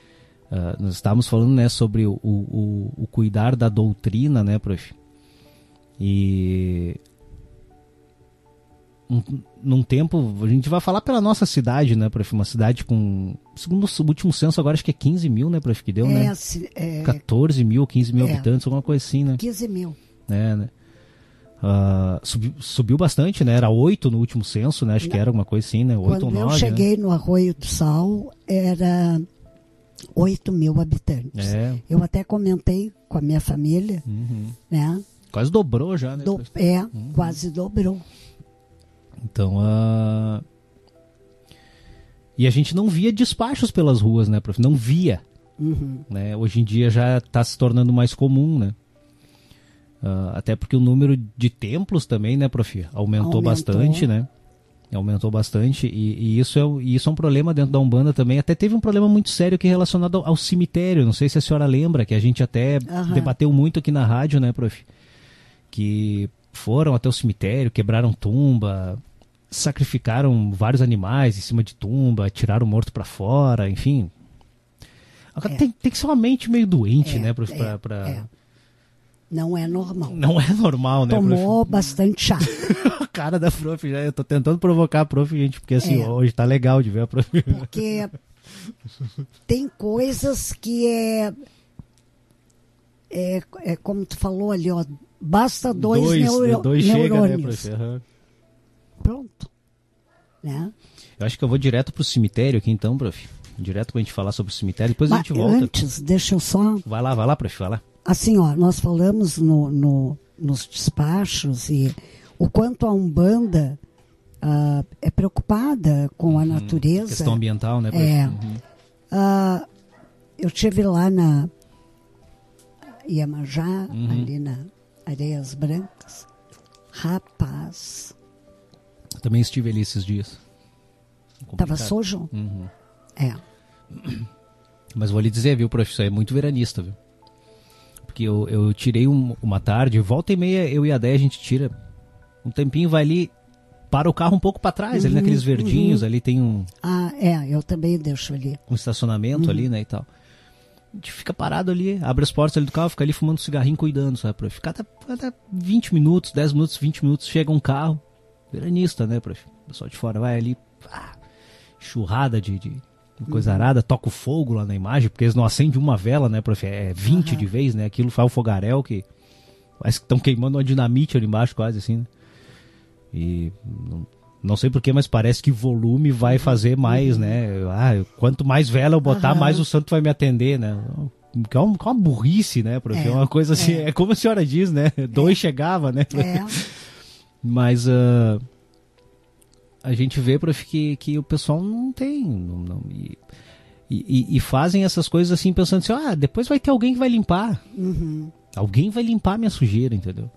ah, nós estávamos falando, né, sobre o, o, o cuidar da doutrina, né, prof? E. um- num tempo, a gente vai falar pela nossa cidade, né, prof? Uma cidade com, segundo o último censo agora acho que é 15 mil, né, prof, que deu, é, né? é, 14 mil, 15 mil É. habitantes, alguma coisa assim, né? 15 mil. É, né? Ah, subiu, subiu bastante, né? Era 8 no último censo, né? Acho que era alguma coisa assim, né? 8 Quando ou eu 9, né? cheguei no Arroio do Sal, era 8 mil habitantes. É, Eu até comentei com a minha família, uhum. né? quase dobrou já, né? Do, é, Uhum. quase dobrou. Então, ah, e a gente não via despachos pelas ruas, né, prof? Não via, Uhum. né? Hoje em dia já está se tornando mais comum, né? Ah, até porque o número de templos também, né, prof? Aumentou, Aumentou. bastante, né? Aumentou bastante e, e isso é, e isso é um problema dentro da Umbanda também. Até teve um problema muito sério que é relacionado ao, ao cemitério. Não sei se a senhora lembra, que a gente até Aham. debateu muito aqui na rádio, né, prof? Que foram até o cemitério, quebraram tumba, sacrificaram vários animais em cima de tumba, tiraram o morto pra fora, enfim. É. tem, tem que ser uma mente meio doente, É, né, prof? é, pra, pra- é. Não é normal. Não é normal, né, prof? Tomou bastante chá. a cara da prof já. Eu tô tentando provocar a prof, gente, porque assim, É. hoje tá legal de ver a prof. Porque tem coisas que é, é, é como tu falou ali, ó, basta dois, neuro- dois chega, né, neurônios. prof? Aham. Pronto. Né? Eu acho que eu vou direto pro cemitério aqui então, prof. Direto pra gente falar sobre o cemitério, depois a Mas gente volta. antes, deixa eu só. Vai lá, vai lá, prof, vai lá. Assim, ó, nós falamos no, no- nos despachos e o quanto a Umbanda ah, é preocupada com a natureza. Uhum. Questão ambiental, né? É. Uhum. Ah, eu tive lá na Iemanjá, Uhum. ali na Areias Brancas. Rapaz, Também estive ali esses dias. tava Complicado. sujo? Uhum. É. Mas vou lhe dizer, viu, prof, isso aí é muito veranista, viu? Porque eu, eu tirei um- uma tarde, volta e meia eu e a Déia a gente tira um tempinho, vai ali, para o carro um pouco para trás, ali Uhum, naqueles verdinhos, ali tem um, Ah, é, eu também deixo ali. um estacionamento ali, né, e tal. A gente fica parado ali, abre as portas ali do carro, fica ali fumando cigarrinho, cuidando, sabe, prof? Cada, cada 20 minutos, 10 minutos, 20 minutos, chega um carro, veranista, né, prof? O pessoal de fora vai ali, pá, churrada de, de coisa arada, toca o fogo lá na imagem, porque eles não acendem uma vela, né, prof? É 20 Aham. de vez, né? Aquilo faz o fogaréu que parece que estão queimando uma dinamite ali embaixo, quase assim, né? E não, não sei porquê, mas parece que volume vai fazer mais, né? Ah, quanto mais vela eu botar, mais o santo vai me atender, né? Que é uma, é uma burrice, né, prof? É, É, uma coisa assim, é. é. como a senhora diz, né? Dois chegava, né? É, Mas ah, a gente vê, prof, que, que o pessoal não tem. Não, não- e, e- e fazem essas coisas assim, pensando assim, ah, depois vai ter alguém que vai limpar. uhum, Alguém vai limpar minha sujeira, entendeu?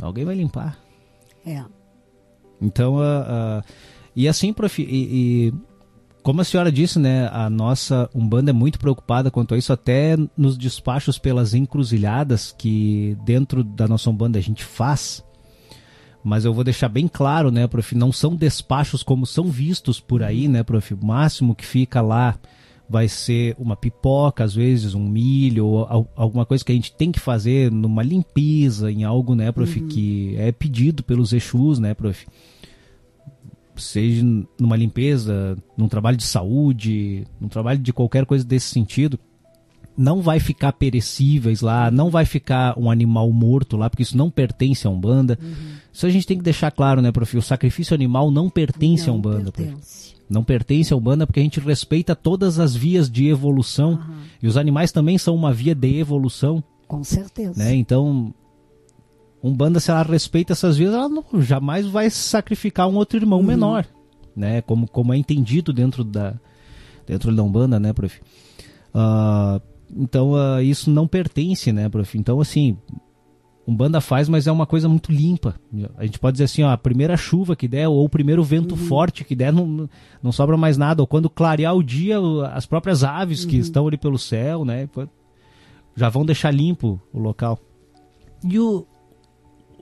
Alguém vai limpar. é. Então, ah, e assim, prof, e, e como a senhora disse, né, a nossa Umbanda é muito preocupada quanto a isso, até nos despachos pelas encruzilhadas que dentro da nossa Umbanda a gente faz. Mas eu vou deixar bem claro, né, prof, não são despachos como são vistos por aí, né, prof? O máximo que fica lá vai ser uma pipoca, às vezes um milho, ou al- alguma coisa que a gente tem que fazer numa limpeza, em algo, né, prof, que é pedido pelos Exus, né, prof? Seja numa limpeza, num trabalho de saúde, num trabalho de qualquer coisa desse sentido, não vai ficar perecíveis lá, não vai ficar um animal morto lá, porque isso não pertence a Umbanda. Isso a gente tem que deixar claro, né, prof? O sacrifício animal não pertence a Não Umbanda, prof pertence. não pertence à Umbanda porque a gente respeita todas as vias de evolução Aham, e os animais também são uma via de evolução, Com certeza. né? Então, Umbanda se ela respeita essas vias, ela não, jamais vai sacrificar um outro irmão menor, né? Como, como é entendido dentro da dentro da Umbanda, né, prof? Ah, então, ah, isso não pertence, né, prof? Então, assim, Umbanda faz, mas é uma coisa muito limpa. A gente pode dizer assim, ó, a primeira chuva que der, ou o primeiro vento forte que der, não, não sobra mais nada. Ou quando clarear o dia, as próprias aves que estão ali pelo céu, né, já vão deixar limpo o local. E o,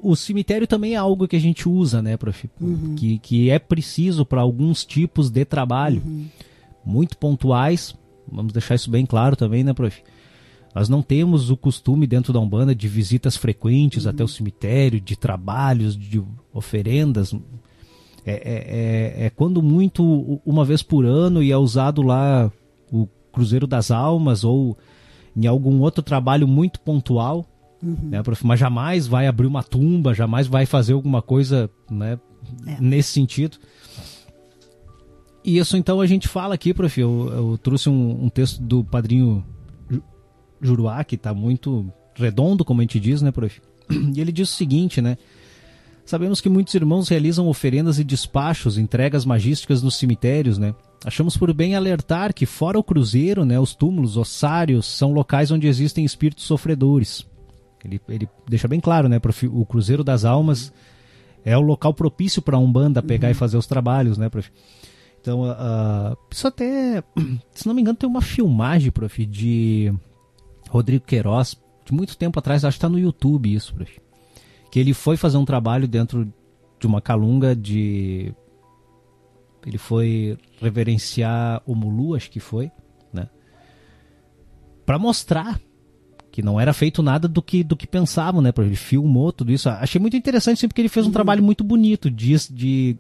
o cemitério também é algo que a gente usa, né, prof? Que, que é preciso para alguns tipos de trabalho. Muito pontuais, vamos deixar isso bem claro também, né, prof? Nós não temos o costume dentro da Umbanda de visitas frequentes até o cemitério, de trabalhos, de oferendas. É, é, é, é, quando muito uma vez por ano e é usado lá o Cruzeiro das Almas ou em algum outro trabalho muito pontual, uhum. né, prof? Mas jamais vai abrir uma tumba, jamais vai fazer alguma coisa né, é. nesse sentido. E isso então a gente fala aqui, prof. Eu, eu trouxe um, um, texto do padrinho Juruá, que está muito redondo, como a gente diz, né, prof? E ele diz o seguinte, né? Sabemos que muitos irmãos realizam oferendas e despachos, entregas magísticas nos cemitérios, né? Achamos por bem alertar que, fora o cruzeiro, né, os túmulos, ossários, são locais onde existem espíritos sofredores. Ele, ele deixa bem claro, né, prof, o Cruzeiro das Almas é o local propício para a Umbanda pegar uhum. e fazer os trabalhos, né, prof? Então, uh, isso até, se não me engano, tem uma filmagem, prof, de Rodrigo Queiroz, de muito tempo atrás, acho que está no YouTube isso, prof. Que ele foi fazer um trabalho dentro de uma calunga de. Ele foi reverenciar o Mulu, acho que foi, né? Para mostrar que não era feito nada do que do que pensavam, né? Ele filmou tudo isso. Achei muito interessante sempre que ele fez um uhum. trabalho muito bonito de, de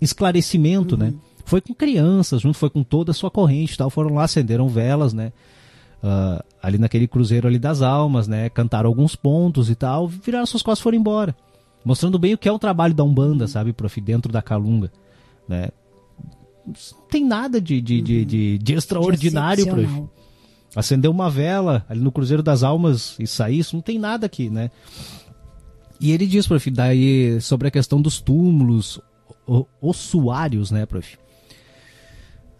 esclarecimento, uhum. né? Foi com crianças, junto foi com toda a sua corrente, tal. Foram lá acenderam velas, né? uh, ali naquele cruzeiro ali das almas, né? Cantaram alguns pontos e tal, viraram suas costas e foram embora. Mostrando bem o que é o trabalho da Umbanda, sabe, prof, dentro da Calunga, né? Não tem nada de, de, uhum. de, de, de extraordinário, prof. Acender uma vela ali no Cruzeiro das Almas e sair, isso não tem nada aqui, né? E ele diz, prof, daí sobre a questão dos túmulos ossuários, né, prof?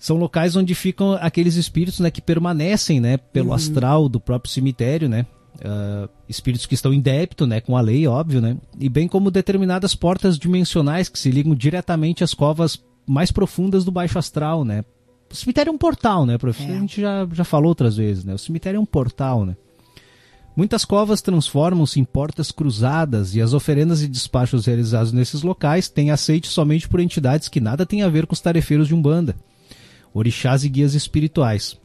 São locais onde ficam aqueles espíritos né, que permanecem né, pelo uhum. astral do próprio cemitério, né? Uh, espíritos que estão em débito né, com a lei, óbvio, né? E bem como determinadas portas dimensionais que se ligam diretamente às covas mais profundas do baixo astral, né? O cemitério é um portal, né, professor? É. A gente já, já falou outras vezes, né? O cemitério é um portal, né? Muitas covas transformam-se em portas cruzadas e as oferendas e despachos realizados nesses locais têm aceite somente por entidades que nada têm a ver com os tarefeiros de Umbanda orixás e guias espirituais.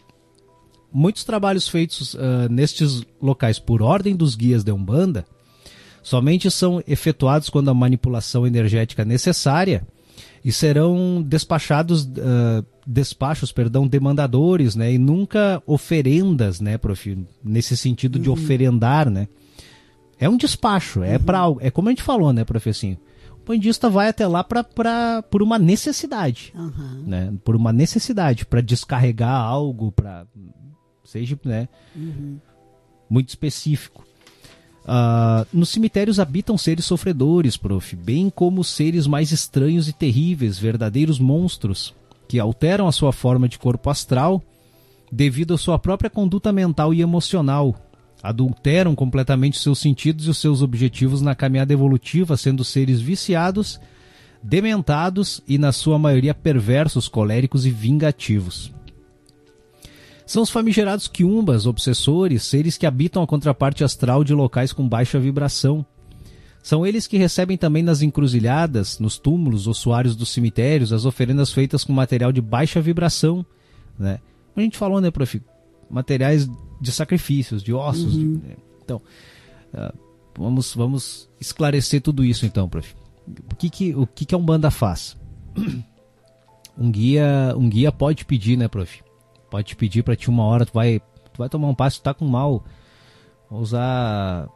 Muitos trabalhos feitos uh, nestes locais por ordem dos guias de Umbanda somente são efetuados quando a manipulação energética é necessária e serão despachados uh, despachos, perdão, demandadores, né, e nunca oferendas, né, prof, nesse sentido de uhum. oferendar, né? É um despacho, é uhum. para é como a gente falou, né, professinho? Bandista vai até lá pra, pra, por uma necessidade. Uhum. Né? Por uma necessidade, para descarregar algo, para seja né, uhum. muito específico. Uh, nos cemitérios habitam seres sofredores, prof, bem como seres mais estranhos e terríveis, verdadeiros monstros, que alteram a sua forma de corpo astral devido à sua própria conduta mental e emocional, adulteram completamente seus sentidos e os seus objetivos na caminhada evolutiva, sendo seres viciados, dementados e, na sua maioria, perversos, coléricos e vingativos. São os famigerados quiumbas, obsessores, seres que habitam a contraparte astral de locais com baixa vibração. São eles que recebem também nas encruzilhadas, nos túmulos, ossuários dos cemitérios, as oferendas feitas com material de baixa vibração. Né? A gente falou, né, prof? Materiais de sacrifícios, de ossos. Uhum. De, né? então, uh, vamos, vamos esclarecer tudo isso então, prof. O que, que, o que, que a Umbanda faz? Um guia, um guia pode pedir, né, prof? Pode pedir para ti uma hora, tu vai, tu vai tomar um passo, tu tá com mal. Vou usar.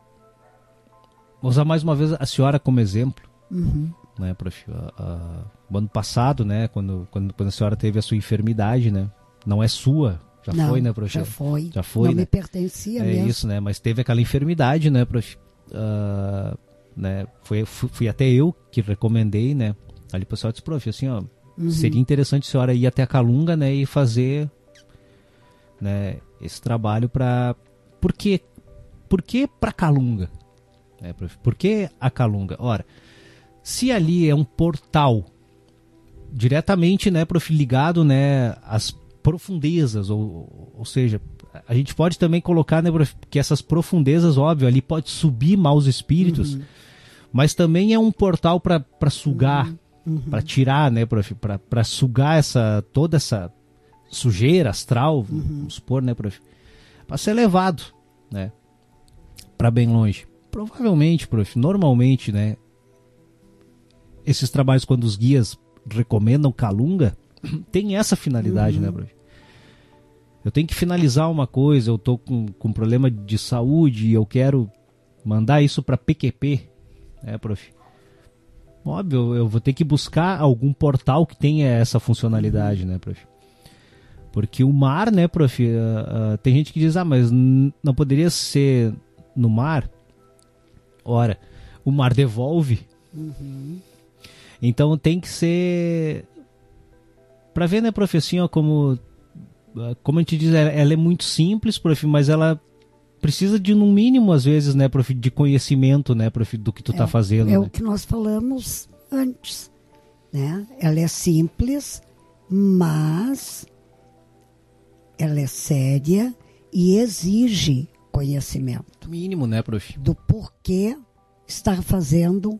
Vou usar mais uma vez a senhora como exemplo. Uhum. Né, prof? Uh, uh, o ano passado, né, quando, quando, quando a senhora teve a sua enfermidade, né? Não é sua, já não, foi, né, prof? Já foi. Já foi, não né? me pertencia é mesmo. isso, né? Mas teve aquela enfermidade, né, prof? Uh, né? Foi, fui, fui, até eu que recomendei, né? Ali o pessoal disse, prof, assim, ó, uhum. seria interessante a senhora ir até a Calunga, né, e fazer né, esse trabalho para por quê? Por que para Calunga? Né, prof? Por que a Calunga? Ora, se ali é um portal diretamente, né, prof, ligado, né, às profundezas, ou, ou seja, a gente pode também colocar né, que essas profundezas, óbvio, ali pode subir maus espíritos, uhum. mas também é um portal para sugar, uhum. uhum. para tirar, né, para sugar essa toda essa sujeira astral, uhum. vamos supor, né, para ser levado, né, para bem longe. Provavelmente, prof, normalmente, né, esses trabalhos, quando os guias recomendam Calunga, tem essa finalidade, né, uhum. né, prof? Eu tenho que finalizar uma coisa, eu tô com, com problema de saúde e eu quero mandar isso para PQP, né, prof? Óbvio, eu vou ter que buscar algum portal que tenha essa funcionalidade, né, prof? Porque o mar, né, prof? Uh, uh, tem gente que diz, ah, mas não poderia ser no mar? Ora, o mar devolve. Uhum. Então tem que ser. Pra ver, né, prof, assim, ó, como. Como a gente diz, ela, é muito simples, prof, mas ela precisa de no mínimo às vezes, né, prof, de conhecimento, né, prof, do que tu tá é, fazendo. É né? o que nós falamos antes, né? Ela é simples, mas ela é séria e exige conhecimento. Mínimo, né, prof? Do porquê estar fazendo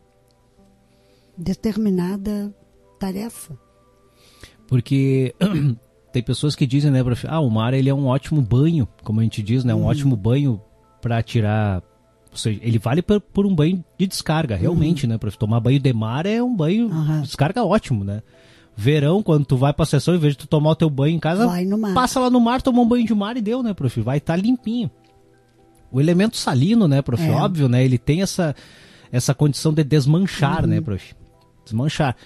determinada tarefa. Porque tem pessoas que dizem, né, prof, ah, o mar ele é um ótimo banho, como a gente diz, né, um uhum. ótimo banho para tirar, ou seja, ele vale por, por um banho de descarga, realmente, uhum. né, prof, tomar banho de mar é um banho uhum. descarga ótimo, né? Verão, quando tu vai pra sessão, em vez de tu tomar o teu banho em casa, passa lá no mar, toma um banho de mar e deu, né, prof? Vai estar tá limpinho. O elemento salino, né, prof? É. Óbvio, né? Ele tem essa, essa condição de desmanchar, né, uhum. né, prof? Desmanchar.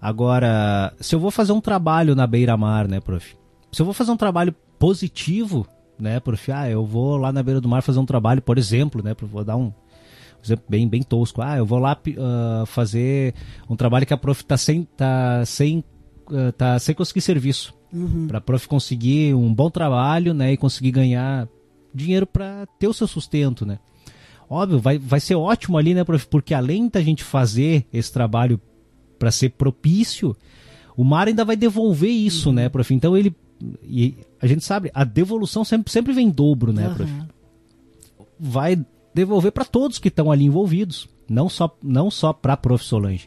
Agora, se eu vou fazer um trabalho na beira-mar, né, prof? Se eu vou fazer um trabalho positivo, né, prof? Ah, eu vou lá na beira do mar fazer um trabalho, por exemplo, né, prof? Vou dar um exemplo bem, bem tosco. Ah, eu vou lá uh, fazer um trabalho que a prof tá sem, tá sem uh, tá sem conseguir serviço. Uhum. Para prof conseguir um bom trabalho, né, e conseguir ganhar dinheiro para ter o seu sustento, né? Óbvio, vai, vai ser ótimo ali, né, prof? Porque além da gente fazer esse trabalho para ser propício, o mar ainda vai devolver isso, uhum. né, prof? Então ele e a gente sabe, a devolução sempre, sempre vem em dobro, né, uhum. prof? Vai devolver para todos que estão ali envolvidos, não só não só para prof Solange.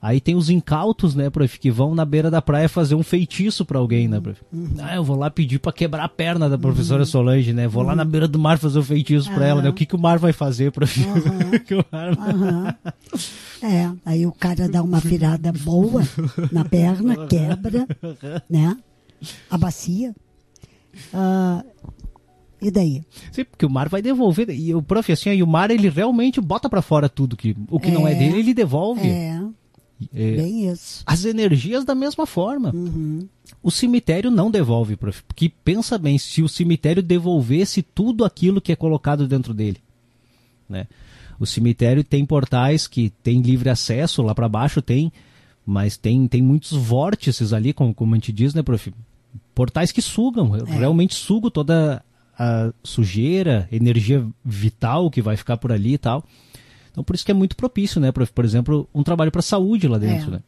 Aí tem os incautos, né, prof, que vão na beira da praia fazer um feitiço para alguém, né, prof? Uhum. Ah, eu vou lá pedir para quebrar a perna da professora uhum. Solange, né? Vou uhum. lá na beira do mar fazer um feitiço para ela, né? O que, que o mar vai fazer, prof? mar... É, aí o cara dá uma virada boa na perna, quebra, né? A bacia. Uh, e daí? Sim, porque o mar vai devolver. E o prof, assim, aí o mar ele realmente bota para fora tudo que o que é, não é dele, ele devolve. É. É, Bem isso. As energias da mesma forma. Uhum. O cemitério não devolve, prof. Porque pensa bem, se o cemitério devolvesse tudo aquilo que é colocado dentro dele. Né? O cemitério tem portais que tem livre acesso, lá para baixo tem, mas tem, tem muitos vórtices ali, como, como a gente diz, né, prof? Portais que sugam, é. realmente sugam toda a sujeira, energia vital que vai ficar por ali e tal. Então por isso que é muito propício, né? Por, por exemplo, um trabalho para saúde lá dentro, é. né?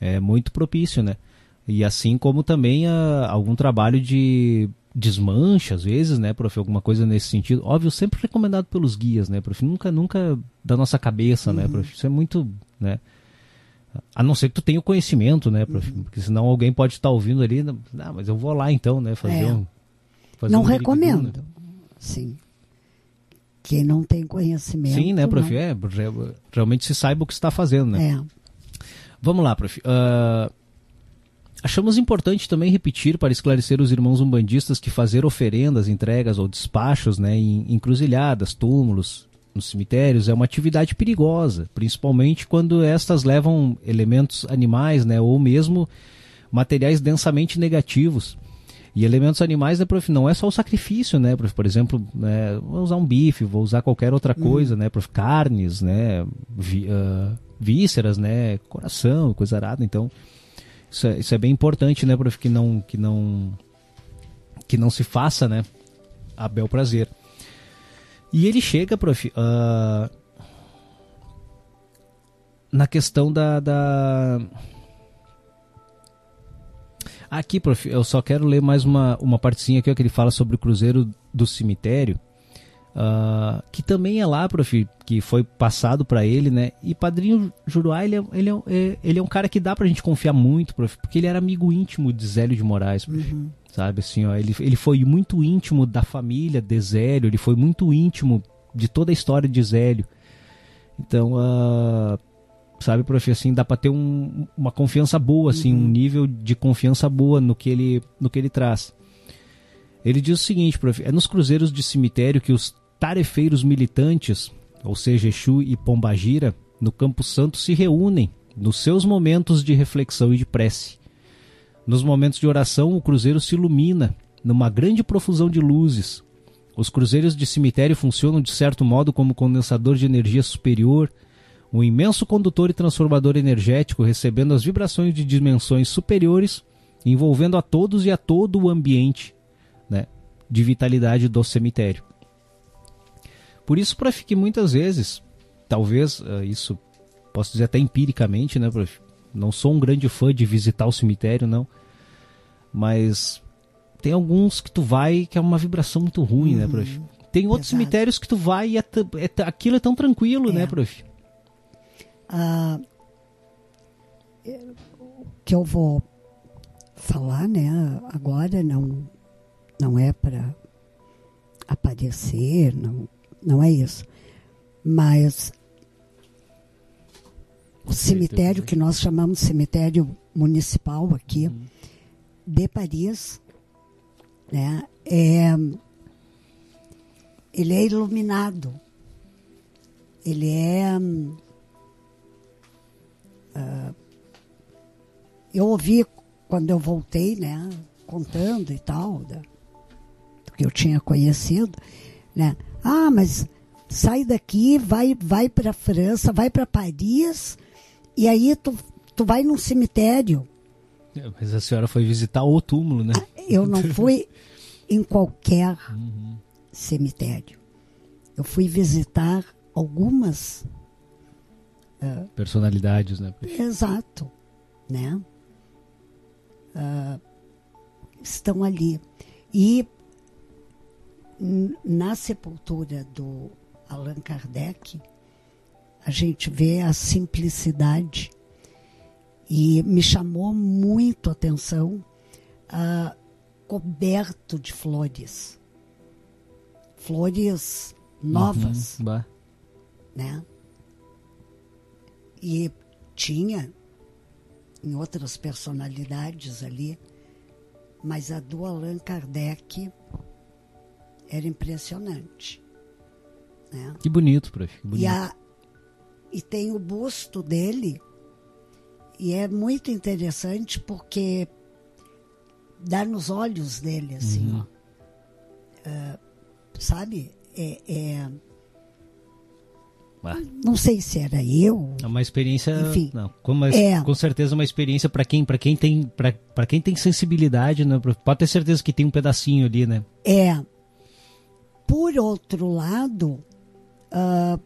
É muito propício, né? E assim como também uh, algum trabalho de desmanche, às vezes, né, prof? Alguma coisa nesse sentido. Óbvio, sempre recomendado pelos guias, né, prof? Nunca, nunca da nossa cabeça, né, uhum. né, prof? Isso é muito, né? A não ser que tu tenha o conhecimento, né, prof? Uhum. Porque senão alguém pode estar ouvindo ali, ah, mas eu vou lá então, né, fazer é. um... Fazer não um recomendo, né? sim. Quem não tem conhecimento. Sim, né, prof? É, realmente se saiba o que está fazendo, né? É. Vamos lá, prof. Uh, achamos importante também repetir para esclarecer os irmãos umbandistas que fazer oferendas, entregas ou despachos né, em encruzilhadas, túmulos, nos cemitérios é uma atividade perigosa, principalmente quando estas levam elementos animais né, ou mesmo materiais densamente negativos e elementos animais, né, prof, não é só o sacrifício, né, prof? Por exemplo, né, vou usar um bife, vou usar qualquer outra uhum. coisa, né, prof? Carnes, né, vi, uh, vísceras, né, coração, coisa arada. Então, isso é, isso é bem importante, né, prof, que não, que não, que não se faça, né, a bel prazer. E ele chega, prof, uh, na questão da, da Aqui, prof, eu só quero ler mais uma, uma partezinha aqui ó, que ele fala sobre o Cruzeiro do Cemitério. Uh, que também é lá, prof, que foi passado para ele, né? E Padrinho Juruá, ele é, ele, é, é, ele é um cara que dá pra gente confiar muito, prof, porque ele era amigo íntimo de Zélio de Moraes, prof, uhum. sabe? Assim, ó, ele, ele foi muito íntimo da família de Zélio, ele foi muito íntimo de toda a história de Zélio. Então, uh, sabe, prof, assim, dá para ter um, uma confiança boa, assim, uhum. um nível de confiança boa no que ele, no que ele traz. Ele diz o seguinte, prof, é nos cruzeiros de cemitério que os tarefeiros militantes, ou seja, Exu e Pombagira, no Campo Santo se reúnem nos seus momentos de reflexão e de prece. Nos momentos de oração, o cruzeiro se ilumina numa grande profusão de luzes. Os cruzeiros de cemitério funcionam de certo modo como condensador de energia superior, um imenso condutor e transformador energético recebendo as vibrações de dimensões superiores, envolvendo a todos e a todo o ambiente né, de vitalidade do cemitério. Por isso, para que muitas vezes, talvez uh, isso posso dizer até empiricamente, né, prof? Não sou um grande fã de visitar o cemitério, não. Mas tem alguns que tu vai que é uma vibração muito ruim, uhum, né, prof? Uhum. Tem outros cemitérios que tu vai e é, é, aquilo é tão tranquilo, é. né, prof? Ah, o que eu vou falar, né, agora não não é para aparecer, não, não é isso. Mas o cemitério que nós chamamos de cemitério municipal aqui uhum. de Paris, né, é, ele é iluminado. Ele é. Uh, eu ouvi quando eu voltei, né, contando e tal, da, do que eu tinha conhecido, né? Ah, mas sai daqui, vai, vai para França, vai para Paris e aí tu, tu vai num cemitério. É, mas a senhora foi visitar o túmulo, né? Ah, eu não fui em qualquer uhum. cemitério. Eu fui visitar algumas uh, personalidades, né? Exato, né? Uh, estão ali. E na sepultura do Allan Kardec a gente vê a simplicidade. E me chamou muito a atenção uh, coberto de flores. Flores novas uhum, né e tinha em outras personalidades ali mas a do Allan Kardec era impressionante né? que bonito prof que bonito. e a e tem o busto dele. E é muito interessante porque dá nos olhos dele, assim, uhum. Uh, sabe? É, é... Não sei se era eu. É uma experiência, Enfim, não, com, é, com certeza uma experiência para quem, para quem tem, para quem tem sensibilidade, né? Pode ter certeza que tem um pedacinho ali, né? É. Por outro lado, uh,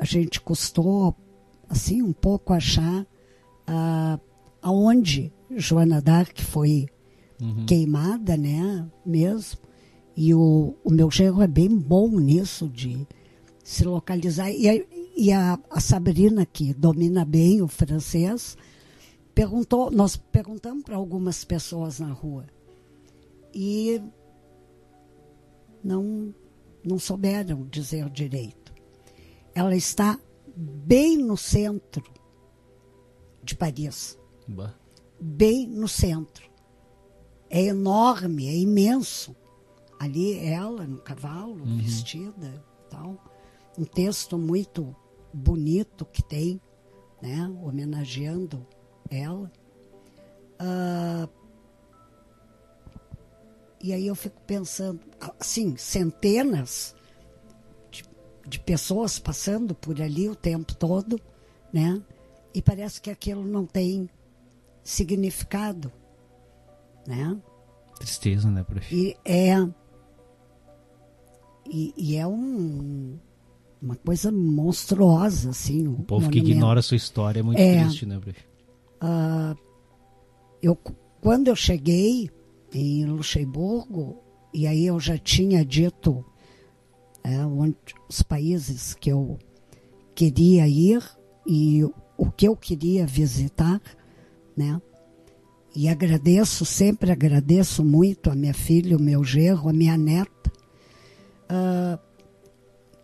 a gente custou assim um pouco achar uh, aonde Joana d'Arc foi uhum. queimada, né, mesmo. E o, o meu genro é bem bom nisso de se localizar. E, a, e a, a Sabrina, que domina bem o francês, perguntou, nós perguntamos para algumas pessoas na rua. E não, não souberam dizer direito ela está bem no centro de Paris. Bah. Bem no centro. É enorme, é imenso. Ali ela no cavalo, uhum. vestida tal. Um texto muito bonito que tem, né? Homenageando ela. Uh, e aí eu fico pensando, assim, centenas de pessoas passando por ali o tempo todo, né? E parece que aquilo não tem significado, né? Tristeza, né, prof? E é e, e é um, uma coisa monstruosa, assim. O povo que ignora a sua história é muito é, triste, né, prof? Uh, eu, quando eu cheguei em Luxemburgo, e aí eu já tinha dito é, onde, os países que eu queria ir e o que eu queria visitar, né? E agradeço, sempre agradeço muito a minha filha, o meu gerro, a minha neta, uh,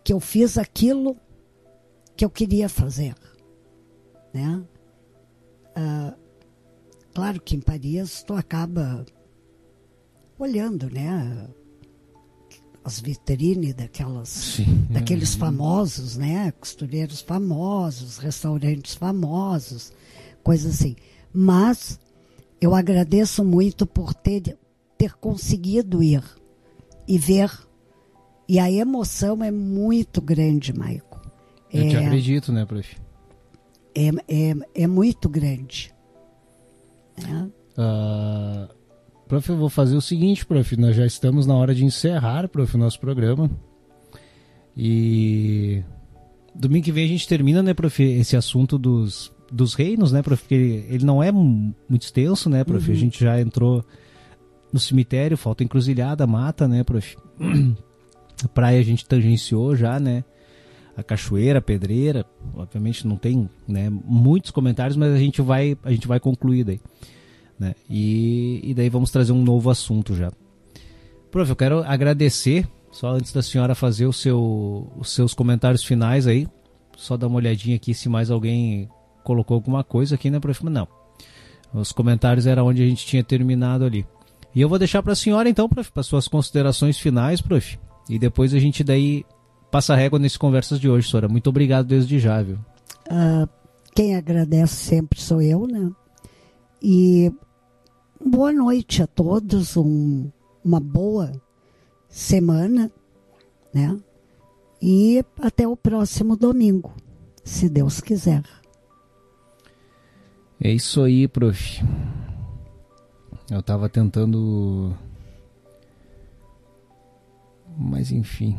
que eu fiz aquilo que eu queria fazer, né? Ah, claro que em Paris tu acaba olhando, né? As vitrines daquelas, Sim. daqueles famosos, né? Costureiros famosos, restaurantes famosos, coisas assim. Mas eu agradeço muito por ter, ter conseguido ir e ver. E a emoção é muito grande, Maico. Eu te É, acredito, né, prof? é, é, é muito grande. né? Ah, prof, eu vou fazer o seguinte, prof. Nós já estamos na hora de encerrar, prof, o nosso programa. E domingo que vem a gente termina, né, prof, esse assunto dos, dos reinos, né, prof? Porque ele não é mu- muito extenso, né, prof? A gente já entrou no cemitério, falta encruzilhada, mata, né, prof? A praia a gente tangenciou já, né? A cachoeira, a pedreira, obviamente não tem, né, muitos comentários, mas a gente vai, a gente vai concluir daí né? E, e daí vamos trazer um novo assunto já. Prof, eu quero agradecer, só antes da senhora fazer o seu, os seus comentários finais aí, só dar uma olhadinha aqui se mais alguém colocou alguma coisa aqui, né, prof? Não. Os comentários era onde a gente tinha terminado ali. E eu vou deixar para a senhora então, prof, para suas considerações finais, prof. E depois a gente daí passa a régua nesse conversas de hoje, senhora. Muito obrigado desde já, viu? Ah, quem agradece sempre sou eu, né? E boa noite a todos, um- uma boa semana, né? E até o próximo domingo, se Deus quiser. É isso aí, prof. Eu tava tentando. Mas enfim.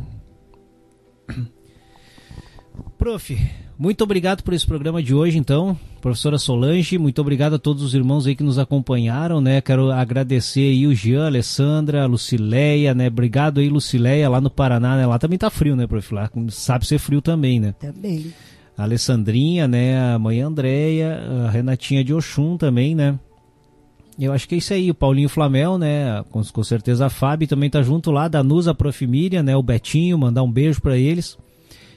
Prof, muito obrigado por esse programa de hoje, então. Professora Solange, muito obrigado a todos os irmãos aí que nos acompanharam, né? Quero agradecer aí o Jean, a Alessandra, a Lucileia, né? Obrigado aí, Lucileia, lá no Paraná, né? Lá também tá frio, né, prof? Lá sabe ser frio também, né? Também. a Alessandrinha, né, a mãe Andréia, a Renatinha de Oxum também, né? Eu acho que é isso aí, o Paulinho Flamel, né, com, com certeza a Fábio também tá junto lá, da Nusa Prof. Miriam, né, o Betinho, mandar um beijo para eles.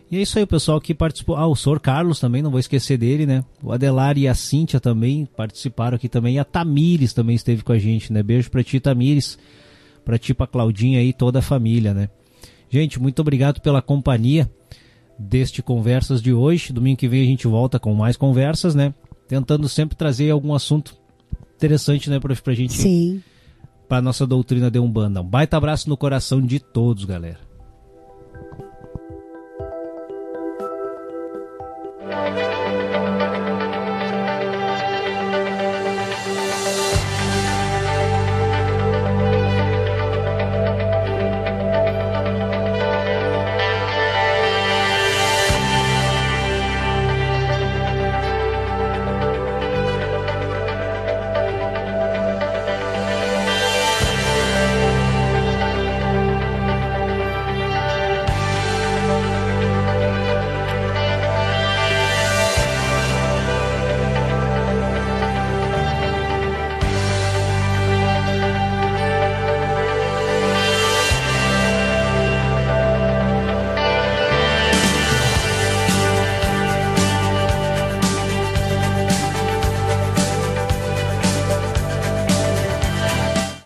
E é isso aí, o pessoal que participou, ah, o Sor Carlos também, não vou esquecer dele, né, o Adelar e a Cíntia também participaram aqui também, e a Tamires também esteve com a gente, né, beijo pra ti, Tamires, pra ti, pra Claudinha e toda a família, né. Gente, muito obrigado pela companhia deste Conversas de hoje. Domingo que vem a gente volta com mais conversas, né? Tentando sempre trazer algum assunto interessante, né, prof, pra gente. Sim. Pra nossa doutrina de Umbanda. Um baita abraço no coração de todos, galera.